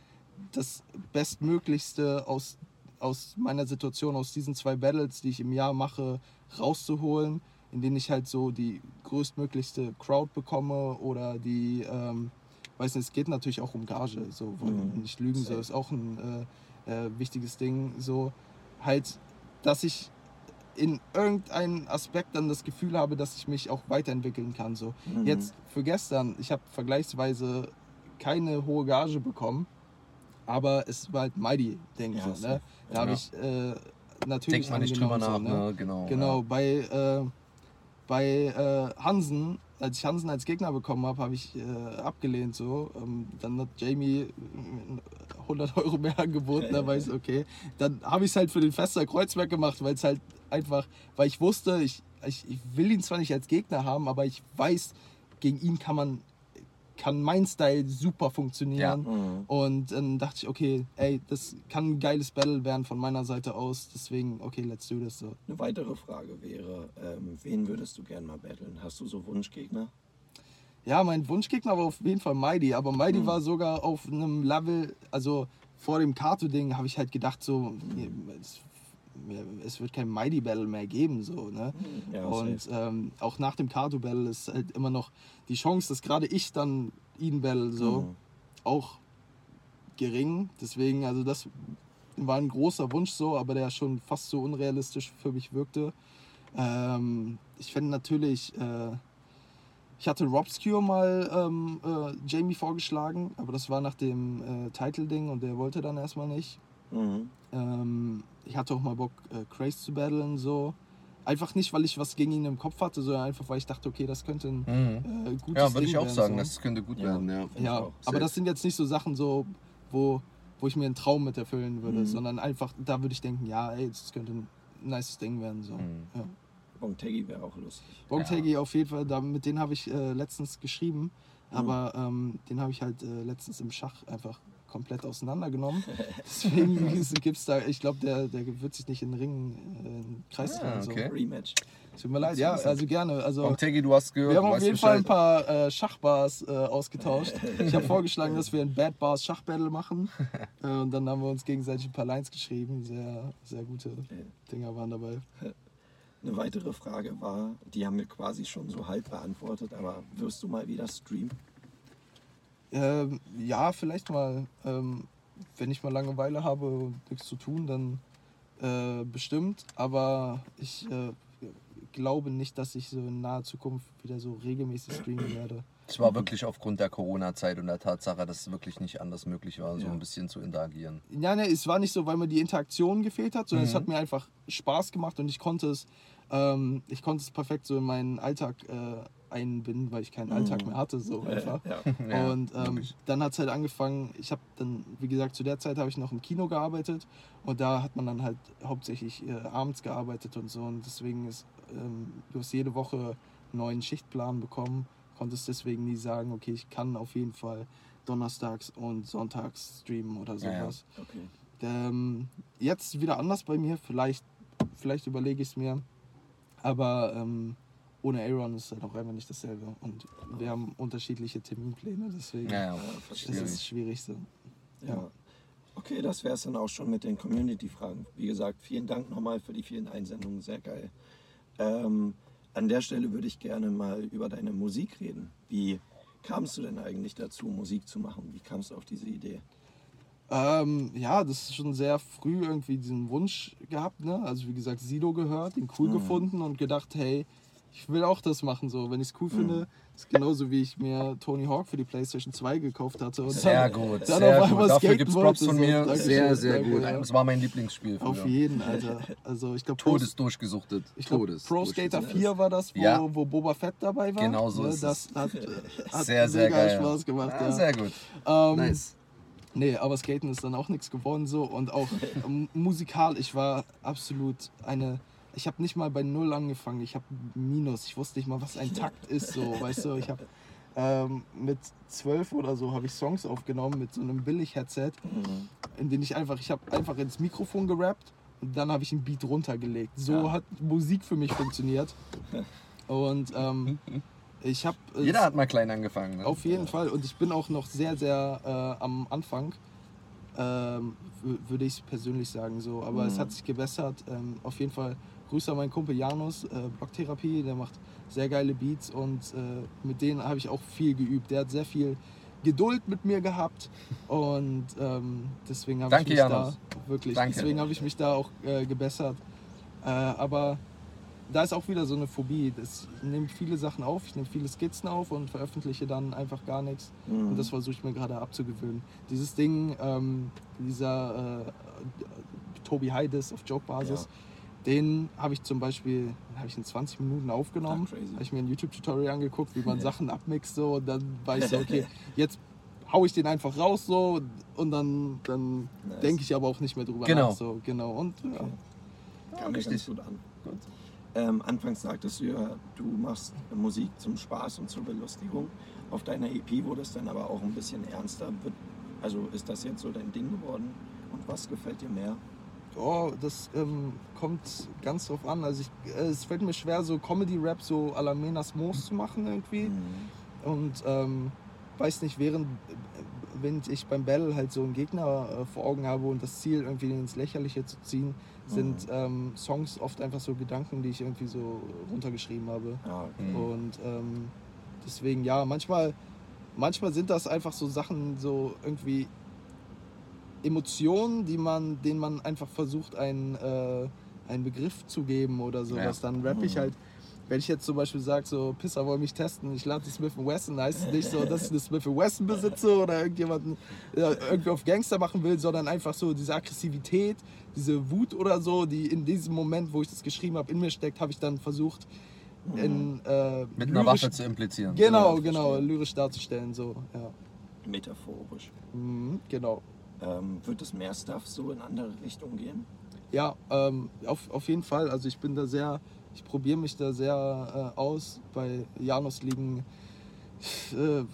das Bestmöglichste aus, aus meiner Situation, aus diesen zwei Battles, die ich im Jahr mache, rauszuholen, in denen ich halt so die größtmöglichste Crowd bekomme oder die, ähm, weiß nicht, es geht natürlich auch um Gage, so wollen Mhm. nicht lügen, so Safe. ist auch ein äh, äh, wichtiges Ding, so halt, dass ich in irgendeinem Aspekt dann das Gefühl habe, dass ich mich auch weiterentwickeln kann. So. Mhm. Jetzt für gestern, ich habe vergleichsweise keine hohe Gage bekommen, aber es war halt Mighty, denke Ja, ich. So, ne? Da habe Ja. ich äh, natürlich Denkt man nicht drüber nach, so, ne? Genau. Genau, Ja. bei, äh, bei äh, Hansen, als ich Hansen als Gegner bekommen habe, habe ich äh, abgelehnt. So. Ähm, dann hat Jamie äh, 100 Euro mehr angeboten, da weiß ich, okay. Dann habe ich es halt für den Fester Kreuzberg gemacht, weil es halt einfach, weil ich wusste, ich, ich, ich will ihn zwar nicht als Gegner haben, aber ich weiß, gegen ihn kann man, kann mein Style super funktionieren. Mhm. Und dann dachte ich, okay, ey, das kann ein geiles Battle werden von meiner Seite aus. Deswegen, okay, let's do this so. Eine weitere Frage wäre, ähm, wen würdest du gern mal battlen? Hast du so Wunschgegner? Ja, mein Wunschgegner war auf jeden Fall Mighty, aber Mighty Mhm. war sogar auf einem Level, also vor dem Kato-Ding habe ich halt gedacht, so, es, es wird kein Mighty-Battle mehr geben, so, ne? Ja, Und ähm, auch nach dem Kato-Battle ist halt immer noch die Chance, dass gerade ich dann ihn battle, so, Mhm. auch gering. Deswegen, also das war ein großer Wunsch so, aber der schon fast so unrealistisch für mich wirkte. Ähm, ich fände natürlich, äh, ich hatte Robscure mal ähm, äh, Jamie vorgeschlagen, aber das war nach dem äh, Title-Ding und der wollte dann erstmal nicht. Mhm. Ähm, ich hatte auch mal Bock, äh, Craze zu battlen, so. Einfach nicht, weil ich was gegen ihn im Kopf hatte, sondern einfach, weil ich dachte, okay, das könnte ein Mhm. äh, gutes Ja, würde ich auch werden, sagen, so. das könnte gut Ja. werden, ja. Ja, aber Safe. das sind jetzt nicht so Sachen so, wo, wo ich mir einen Traum mit erfüllen würde, Mhm. sondern einfach, da würde ich denken, ja, ey, das könnte ein nices Ding werden. So. Mhm. Ja. Bongtegi wäre auch lustig. Bongtegi auf jeden Fall, da, mit denen habe ich äh, letztens geschrieben, Mhm. aber ähm, den habe ich halt äh, letztens im Schach einfach komplett auseinandergenommen. Deswegen gibt es da, ich glaube, der, der wird sich nicht in den Ring, äh, in Kreis Ah, drehen. okay. Rematch. So. Tut mir leid, ja, also gerne. Also, Und Teggy, du hast gehört, wir haben auf jeden Fall ein paar äh, Schachbars äh, ausgetauscht. Ich habe vorgeschlagen, dass wir ein Bad Bars Schachbattle machen. Äh, und dann haben wir uns gegenseitig ein paar Lines geschrieben. Sehr, sehr gute Dinger waren dabei. Eine weitere Frage war, die haben wir quasi schon so halb beantwortet, aber wirst du mal wieder streamen? Ähm, ja, vielleicht mal, ähm, wenn ich mal Langeweile habe und nichts zu tun, dann äh, bestimmt. Aber ich äh, glaube nicht, dass ich so in naher Zukunft wieder so regelmäßig streamen werde. Es war wirklich aufgrund der Corona-Zeit und der Tatsache, dass es wirklich nicht anders möglich war, so Ja. ein bisschen zu interagieren. Ja, ne, es war nicht so, weil mir die Interaktion gefehlt hat, sondern es Mhm. hat mir einfach Spaß gemacht und ich konnte es Ähm, ich konnte es perfekt so in meinen Alltag äh, einbinden, weil ich keinen Alltag mehr hatte, so einfach. Ja. Ja, und ähm, dann hat es halt angefangen, ich habe dann, wie gesagt, zu der Zeit habe ich noch im Kino gearbeitet und da hat man dann halt hauptsächlich äh, abends gearbeitet und so und deswegen ist, ähm, du hast jede Woche einen neuen Schichtplan bekommen, konntest deswegen nie sagen, okay, ich kann auf jeden Fall donnerstags und sonntags streamen oder Ja, ja. sowas. Okay. Ähm, jetzt wieder anders bei mir, vielleicht, vielleicht überlege ich es mir, aber ähm, ohne Aaron ist es halt auch einfach nicht dasselbe und wir haben unterschiedliche Terminpläne, deswegen Ja, ja. Ja, das ist schwierig so. Ja. Okay, das wäre es dann auch schon mit den Community-Fragen. Wie gesagt, vielen Dank nochmal für die vielen Einsendungen, sehr geil. Ähm, an der Stelle würde ich gerne mal über deine Musik reden. Wie kamst du denn eigentlich dazu, Musik zu machen? Wie kamst du auf diese Idee? Ähm, ja, das ist schon sehr früh irgendwie diesen Wunsch gehabt, ne? Also wie gesagt, Sido gehört, ihn cool Mhm. gefunden und gedacht, hey, ich will auch das machen so. Wenn ich es cool Mhm. finde, ist genauso wie ich mir Tony Hawk für die Playstation 2 gekauft hatte. Und Sehr dann, gut, dann sehr auf einmal gut. Dafür gibt es Props von so. mir. Dankeschön, Sehr, sehr danke, gut. ja. Das war mein Lieblingsspiel Auf früher. jeden, Alter. Also ich glaube, Todes durchgesuchtet. ich glaub, Todes. Pro Skater durchgesuchtet. 4 war das, wo, Ja. wo Boba Fett dabei war. Genau so Ne, ist das es. hat, hat Sehr, sehr geil. Spaß gemacht. Ah, ja. Sehr gut. Ähm, Nice. Nee, aber Skaten ist dann auch nichts geworden so und auch ähm, musikal, ich war absolut eine, ich habe nicht mal bei Null angefangen, ich habe Minus, ich wusste nicht mal, was ein Takt ist so, weißt du, ich habe ähm, mit zwölf oder so habe ich Songs aufgenommen mit so einem Billig-Headset, Mhm. in denen ich einfach, ich habe einfach ins Mikrofon gerappt und dann habe ich einen Beat runtergelegt. So Ja. hat Musik für mich funktioniert und ähm, ich habe Jeder hat mal klein angefangen. Ne? auf jeden Fall. Und ich bin auch noch sehr, sehr äh, am Anfang, ähm, wü- würde ich persönlich sagen. so. Aber es Mhm. hat sich gebessert. Ähm, auf jeden Fall Grüße an meinen Kumpel Janus, äh, Blocktherapie. Der macht sehr geile Beats und äh, mit denen habe ich auch viel geübt. Der hat sehr viel Geduld mit mir gehabt und ähm, deswegen habe ich mich Janus. da wirklich, Danke. deswegen habe ich mich da auch äh, gebessert. Äh, aber da ist auch wieder so eine Phobie. Das, ich nehme viele Sachen auf, ich nehme viele Skizzen auf und veröffentliche dann einfach gar nichts. Mhm. Und das versuche ich mir gerade abzugewöhnen. Dieses Ding, ähm, dieser äh, Tobi Heides auf Joke-Basis, den habe ich zum Beispiel habe ich in 20 Minuten aufgenommen. Habe ich mir ein YouTube-Tutorial angeguckt, wie man Sachen abmixt so und dann war ich so, okay, jetzt hau ich den einfach raus so und dann, dann Nice. denke ich aber auch nicht mehr drüber Genau. nach. So, genau. Und ja. Okay. Ja, Kam ganz richtig. gut an. Ähm, anfangs sagtest du ja, du machst Musik zum Spaß und zur Belustigung. Auf deiner EP wurde es dann aber auch ein bisschen ernster. Also ist das jetzt so dein Ding geworden? Und was gefällt dir mehr? Oh, das ähm, kommt ganz drauf an. Also ich, äh, es fällt mir schwer, so Comedy-Rap so à la Menas Moos zu machen irgendwie. Mhm. Und ähm, weiß nicht, während wenn ich beim Battle halt so einen Gegner äh, vor Augen habe und das Ziel irgendwie ins Lächerliche zu ziehen, sind ähm, Songs oft einfach so Gedanken, die ich irgendwie so runtergeschrieben habe. Ja, okay. Mhm. Und ähm, deswegen, ja, manchmal, manchmal sind das einfach so Sachen, so irgendwie Emotionen, die man, denen man einfach versucht, einen, äh, einen Begriff zu geben oder sowas. Ja. Dann rapp ich Mhm. halt. Wenn ich jetzt zum Beispiel sage, so, Pisser wollen mich testen, ich lade die Smith Wesson, heißt es nicht so, dass ich eine Smith Wesson besitze oder irgendjemanden ja, irgendwie auf Gangster machen will, sondern einfach so diese Aggressivität, diese Wut oder so, die in diesem Moment, wo ich das geschrieben habe, in mir steckt, habe ich dann versucht, in, äh, Mit einer lyrisch- Waffe zu implizieren. Genau, genau, verstehe. lyrisch darzustellen, so, ja. Metaphorisch. Mhm, genau. Ähm, wird es mehr Stuff so in andere Richtungen gehen? Ja, ähm, auf, auf jeden Fall. Also ich bin da sehr, ich probiere mich da sehr äh, aus. Bei Janus liegen, äh,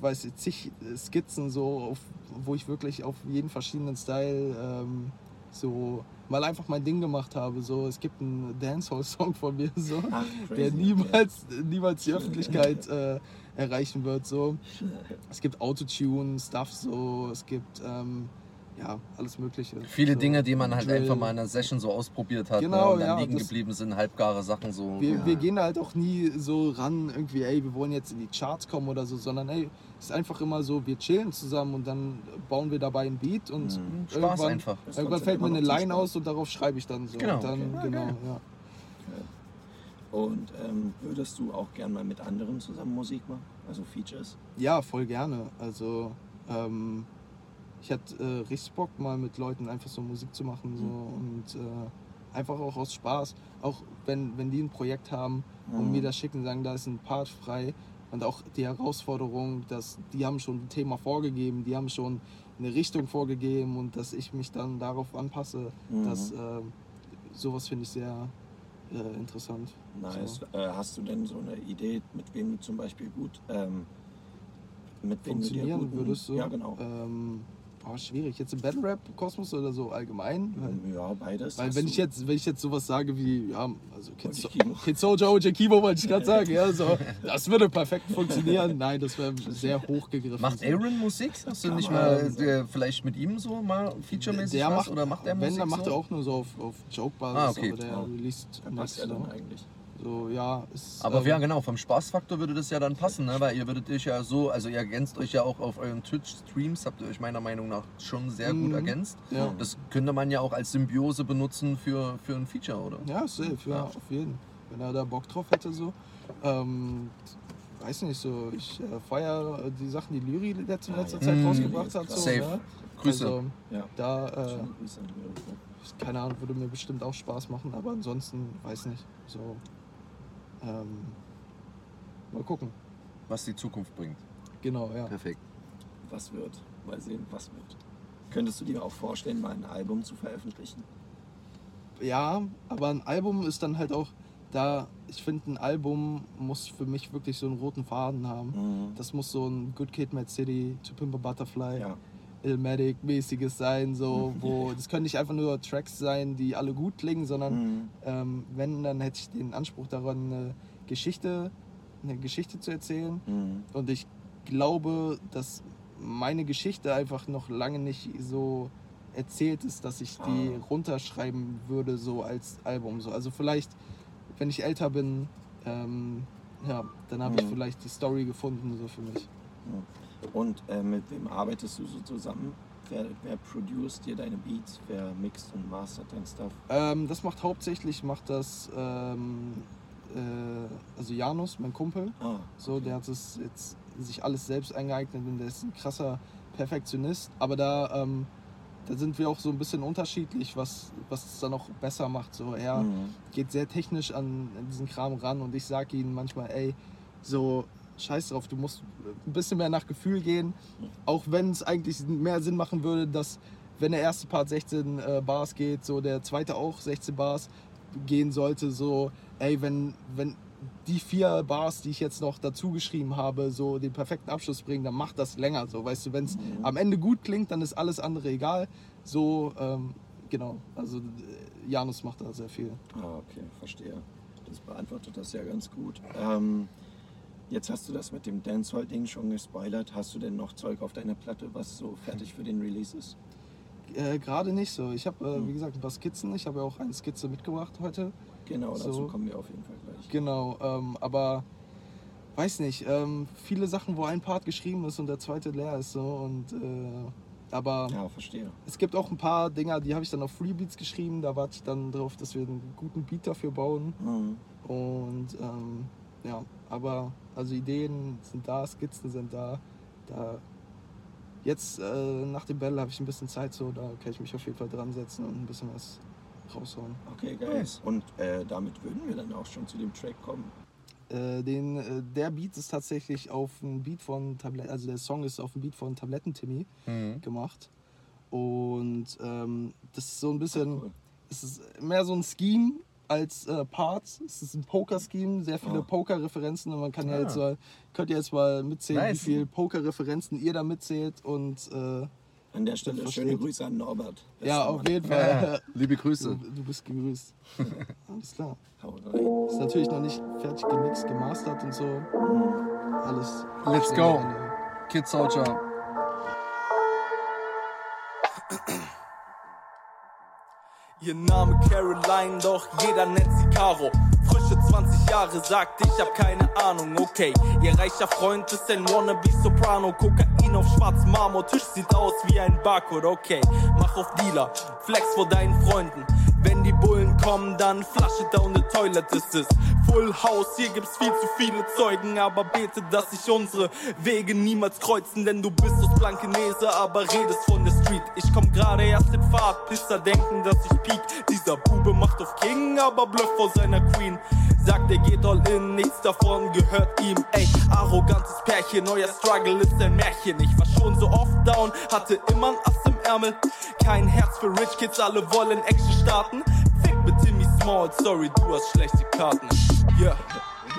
weiß ich, zig Skizzen, so, auf, wo ich wirklich auf jeden verschiedenen Style ähm, so mal einfach mein Ding gemacht habe. So, es gibt einen Dancehall-Song von mir, so, Ach, der niemals, niemals die Öffentlichkeit äh, erreichen wird. So. Es gibt Autotune, Stuff, so, es gibt ähm, ja, alles Mögliche. Viele so, Dinge, die man halt Drill. einfach mal in einer Session so ausprobiert hat Genau, ne, und dann ja, liegen geblieben sind, halbgare Sachen so. Wir, Ja. wir gehen halt auch nie so ran, irgendwie, ey, wir wollen jetzt in die Charts kommen oder so, sondern ey, es ist einfach immer so, wir chillen zusammen und dann bauen wir dabei ein Beat und Mhm. Spaß irgendwann, einfach. Das irgendwann fällt mir eine Line Spaß. aus und darauf schreibe ich dann so. Genau. Und dann, Okay. genau, Okay. ja. Und ähm, würdest du auch gern mal mit anderen zusammen Musik machen? Also Features? ja, voll gerne. Also, ähm, ich hatte äh, richtig Bock, mal mit Leuten einfach so Musik zu machen. So. Mhm. Und äh, einfach auch aus Spaß. Auch wenn, wenn die ein Projekt haben und Mhm. mir das schicken, sagen, da ist ein Part frei. Und auch die Herausforderung, dass die haben schon ein Thema vorgegeben, die haben schon eine Richtung vorgegeben und dass ich mich dann darauf anpasse, Mhm. das, ähm, sowas finde ich sehr äh, interessant. Nice. So. Äh, hast du denn so eine Idee, mit wem du zum Beispiel gut ähm, mit wem du dir Funktionieren guten, würdest so. Ja, genau. Ähm, oh, schwierig. Jetzt im Battle Rap Kosmos oder so allgemein? Weil, ja, beides. weil wenn ich jetzt, wenn ich jetzt sowas sage wie, ja, also Kid, OG so Kimo. Kid Soja, OJ Kimo wollte ich gerade sagen, ja, so, das würde perfekt funktionieren. Nein, das wäre sehr hochgegriffen. Macht. Aaron Musik? Hast du nicht mal äh, vielleicht mit ihm so mal featuremäßig der was? macht, oder macht wenn, Musik dann macht so? er auch nur so auf, auf Joke-Basis, Ah, okay. aber der Ja. released Wer passt ja dann So. eigentlich? So, ja, ist, Aber ähm, ja, genau, vom Spaßfaktor würde das ja dann passen, ne? weil ihr würdet euch ja so, also ihr ergänzt euch ja auch auf euren Twitch-Streams, habt ihr euch meiner Meinung nach schon sehr gut Mhm. ergänzt. Ja. Das könnte man ja auch als Symbiose benutzen für, für ein Feature, oder? Ja, safe, ja, Ja. auf jeden. Wenn er da Bock drauf hätte, so. Ähm, weiß nicht, so, ich äh, feiere die Sachen, die Lyri in letzter, Ah, letzter ja. Zeit Mhm. rausgebracht hat. So, Safe. Ja. Grüße. Also, Ja. da, äh, keine Ahnung, würde mir bestimmt auch Spaß machen, aber ansonsten, weiß nicht. So, ähm, mal gucken. Was die Zukunft bringt. Genau, ja. Perfekt. Was wird? Mal sehen, was wird. Könntest du dir auch vorstellen, mal ein Album zu veröffentlichen? Ja, aber ein Album ist dann halt auch da, ich finde, ein Album muss für mich wirklich so einen roten Faden haben. Mhm. Das muss so ein Good Kid, Mad City, To Pimp a Butterfly, Ja. Illmatic-mäßiges sein, so, wo das können nicht einfach nur Tracks sein, die alle gut klingen, sondern Mhm. ähm, wenn, dann hätte ich den Anspruch daran, eine Geschichte, eine Geschichte zu erzählen. Mhm. Und ich glaube, dass meine Geschichte einfach noch lange nicht so erzählt ist, dass ich die Ah. runterschreiben würde, so als Album. So. Also vielleicht, wenn ich älter bin, ähm, ja, dann habe ich Mhm. vielleicht die Story gefunden, so für mich. Und äh, mit wem arbeitest du so zusammen? Wer, wer produced dir deine Beats? Wer mixt und mastert dein Stuff? Ähm, das macht hauptsächlich, macht das, ähm, äh, also Janus, mein Kumpel. Ah, So, der hat es jetzt sich alles selbst eingeeignet und der ist ein krasser Perfektionist. Aber da, ähm, da sind wir auch so ein bisschen unterschiedlich, was, was es dann auch besser macht. So, er Mhm. geht sehr technisch an, an diesen Kram ran und ich sage ihm manchmal, ey, so scheiß drauf, du musst ein bisschen mehr nach Gefühl gehen. Auch wenn es eigentlich mehr Sinn machen würde, dass wenn der erste Part 16 äh, Bars geht, so der zweite auch 16 Bars gehen sollte, so, ey, wenn, wenn die vier Bars, die ich jetzt noch dazu geschrieben habe, so den perfekten Abschluss bringen, dann macht das länger. So, weißt du, wenn es Mhm. am Ende gut klingt, dann ist alles andere egal. So, ähm, genau. Also äh, Janus macht da sehr viel. Ah, okay, verstehe. Das beantwortet das ja ganz gut. Ähm, jetzt hast du das mit dem Dancehall-Ding schon gespoilert. Hast du denn noch Zeug auf deiner Platte, was so fertig für den Release ist? Äh, Gerade nicht so. Ich habe, äh, Hm. wie gesagt, ein paar Skizzen. Ich habe ja auch eine Skizze mitgebracht heute. Genau, dazu So. kommen wir auf jeden Fall gleich. Genau, ähm, aber weiß nicht. Ähm, viele Sachen, wo ein Part geschrieben ist und der zweite leer ist. So, und, äh, aber Ja, verstehe. es gibt auch ein paar Dinger, die habe ich dann auf Freebeats geschrieben. Da warte ich dann drauf, dass wir einen guten Beat dafür bauen. Mhm. Und ähm, ja, aber also Ideen sind da, Skizzen sind da. da jetzt äh, nach dem Battle habe ich ein bisschen Zeit, so da kann ich mich auf jeden Fall dran setzen und ein bisschen was raushauen. Okay, geil. Und äh, damit würden wir dann auch schon zu dem Track kommen. Äh, den, äh, der Beat ist tatsächlich auf ein Beat von Tablet, also der Song ist auf ein Beat von Tabletten Timmy Mhm. gemacht. Und ähm, das ist so ein bisschen, Cool. es ist mehr so ein Scheme als äh, Part. Es ist ein Poker-Scheme, sehr viele Ah. Poker-Referenzen und man kann ja Ah. jetzt mal, könnt ihr jetzt mal mitzählen, Nice. wie viele Poker-Referenzen ihr da mitzählt und äh, An der Stelle schöne Grüße an Norbert. ja, Bester auf jeden Fall. Liebe Du, Grüße. du bist gegrüßt. Alles klar. Hau rein. Ist natürlich noch nicht fertig gemixt, gemastert und so. Alles. Let's go. an der- Kid Soldier. Ihr Name Caroline, doch jeder nennt sie Caro. Frische 20 Jahre sagt, ich hab keine Ahnung, okay. Ihr reicher Freund ist ein Wannabe Soprano. Kokain auf schwarzem Marmortisch sieht aus wie ein Barcode, okay. Mach auf Dealer, flex vor deinen Freunden. Komm dann, Flasche down the toilet, ist es Full House, hier gibt's viel zu viele Zeugen, aber bete, dass sich unsere Wege niemals kreuzen, denn du bist aus Blankenese, aber redest von der Street. Ich komm gerade erst in Fahrt, Pisser denken, dass ich peak. Dieser Bube macht auf King, aber bluff vor seiner Queen. Sagt, er geht all in, nichts davon gehört ihm. Ey, arrogantes Pärchen, euer Struggle ist ein Märchen. Ich war schon so oft down, hatte immer ein Ass im Ärmel. Kein Herz für Rich Kids, alle wollen Action starten. Fick mit Timmy Small, sorry, du hast schlechte Karten. Yeah.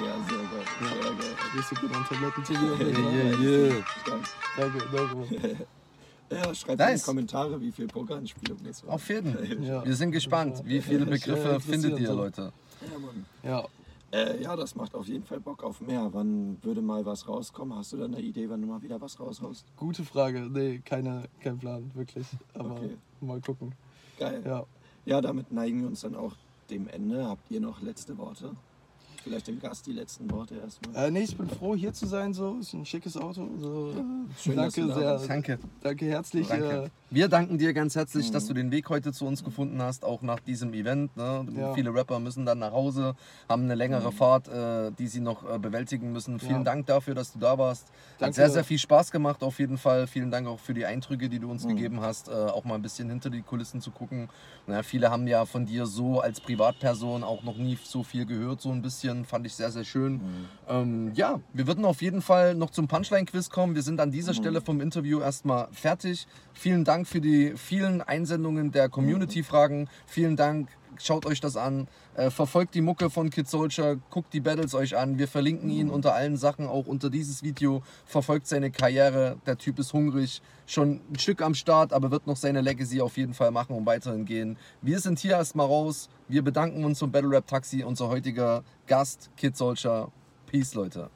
Ja, sehr geil. Sehr geil. Grüße gehen an Tabletten Yeah, yeah, yeah. Danke, danke. Ja, schreibt Nice. in die Kommentare, wie viel Pokeranspielung das war. Auf jeden. Ja. Wir sind gespannt. Wie viele Ja, Begriffe interessiert findet ihr. Leute? Ja, Mann. Ja, Äh, ja, das macht auf jeden Fall Bock auf mehr. Wann würde mal was rauskommen? Hast du da eine Idee, wann du mal wieder was raushaust? gute Frage. Nee, keine, kein Plan, wirklich. Aber Okay. mal gucken. Geil. Ja. Ja, damit neigen wir uns dann auch dem Ende. Habt ihr noch letzte Worte? Vielleicht dem Gast die letzten Worte erstmal. Äh, nee, ich bin froh, hier zu sein. So ist ein schickes Auto. So. Schön, dass danke du da sehr. warst. Danke. Danke herzlich. Danke. Äh, Wir danken dir ganz herzlich, dass du den Weg heute zu uns gefunden hast, auch nach diesem Event. Ne? Ja. Viele Rapper müssen dann nach Hause, haben eine längere Fahrt, äh, die sie noch äh, bewältigen müssen. Vielen Ja. Dank dafür, dass du da warst. Hat Danke. sehr, sehr viel Spaß gemacht auf jeden Fall. Vielen Dank auch für die Eindrücke, die du uns Mhm. gegeben hast, äh, auch mal ein bisschen hinter die Kulissen zu gucken. Na, viele haben ja von dir so als Privatperson auch noch nie so viel gehört, so ein bisschen. Fand ich sehr, sehr schön. Mhm. Ähm, ja, wir würden auf jeden Fall noch zum Punchline-Quiz kommen. Wir sind an dieser Stelle vom Interview erstmal fertig. Vielen Dank für die vielen Einsendungen der Community-Fragen. Vielen Dank. Schaut euch das an. Äh, verfolgt die Mucke von Kid Soldier. Guckt die Battles euch an. Wir verlinken ihn unter allen Sachen, auch unter dieses Video. Verfolgt seine Karriere. Der Typ ist hungrig. Schon ein Stück am Start, aber wird noch seine Legacy auf jeden Fall machen und weiterhin gehen. Wir sind hier erstmal raus. Wir bedanken uns zum Battle Rap Taxi. Unser heutiger Gast, Kid Soldier. Peace, Leute.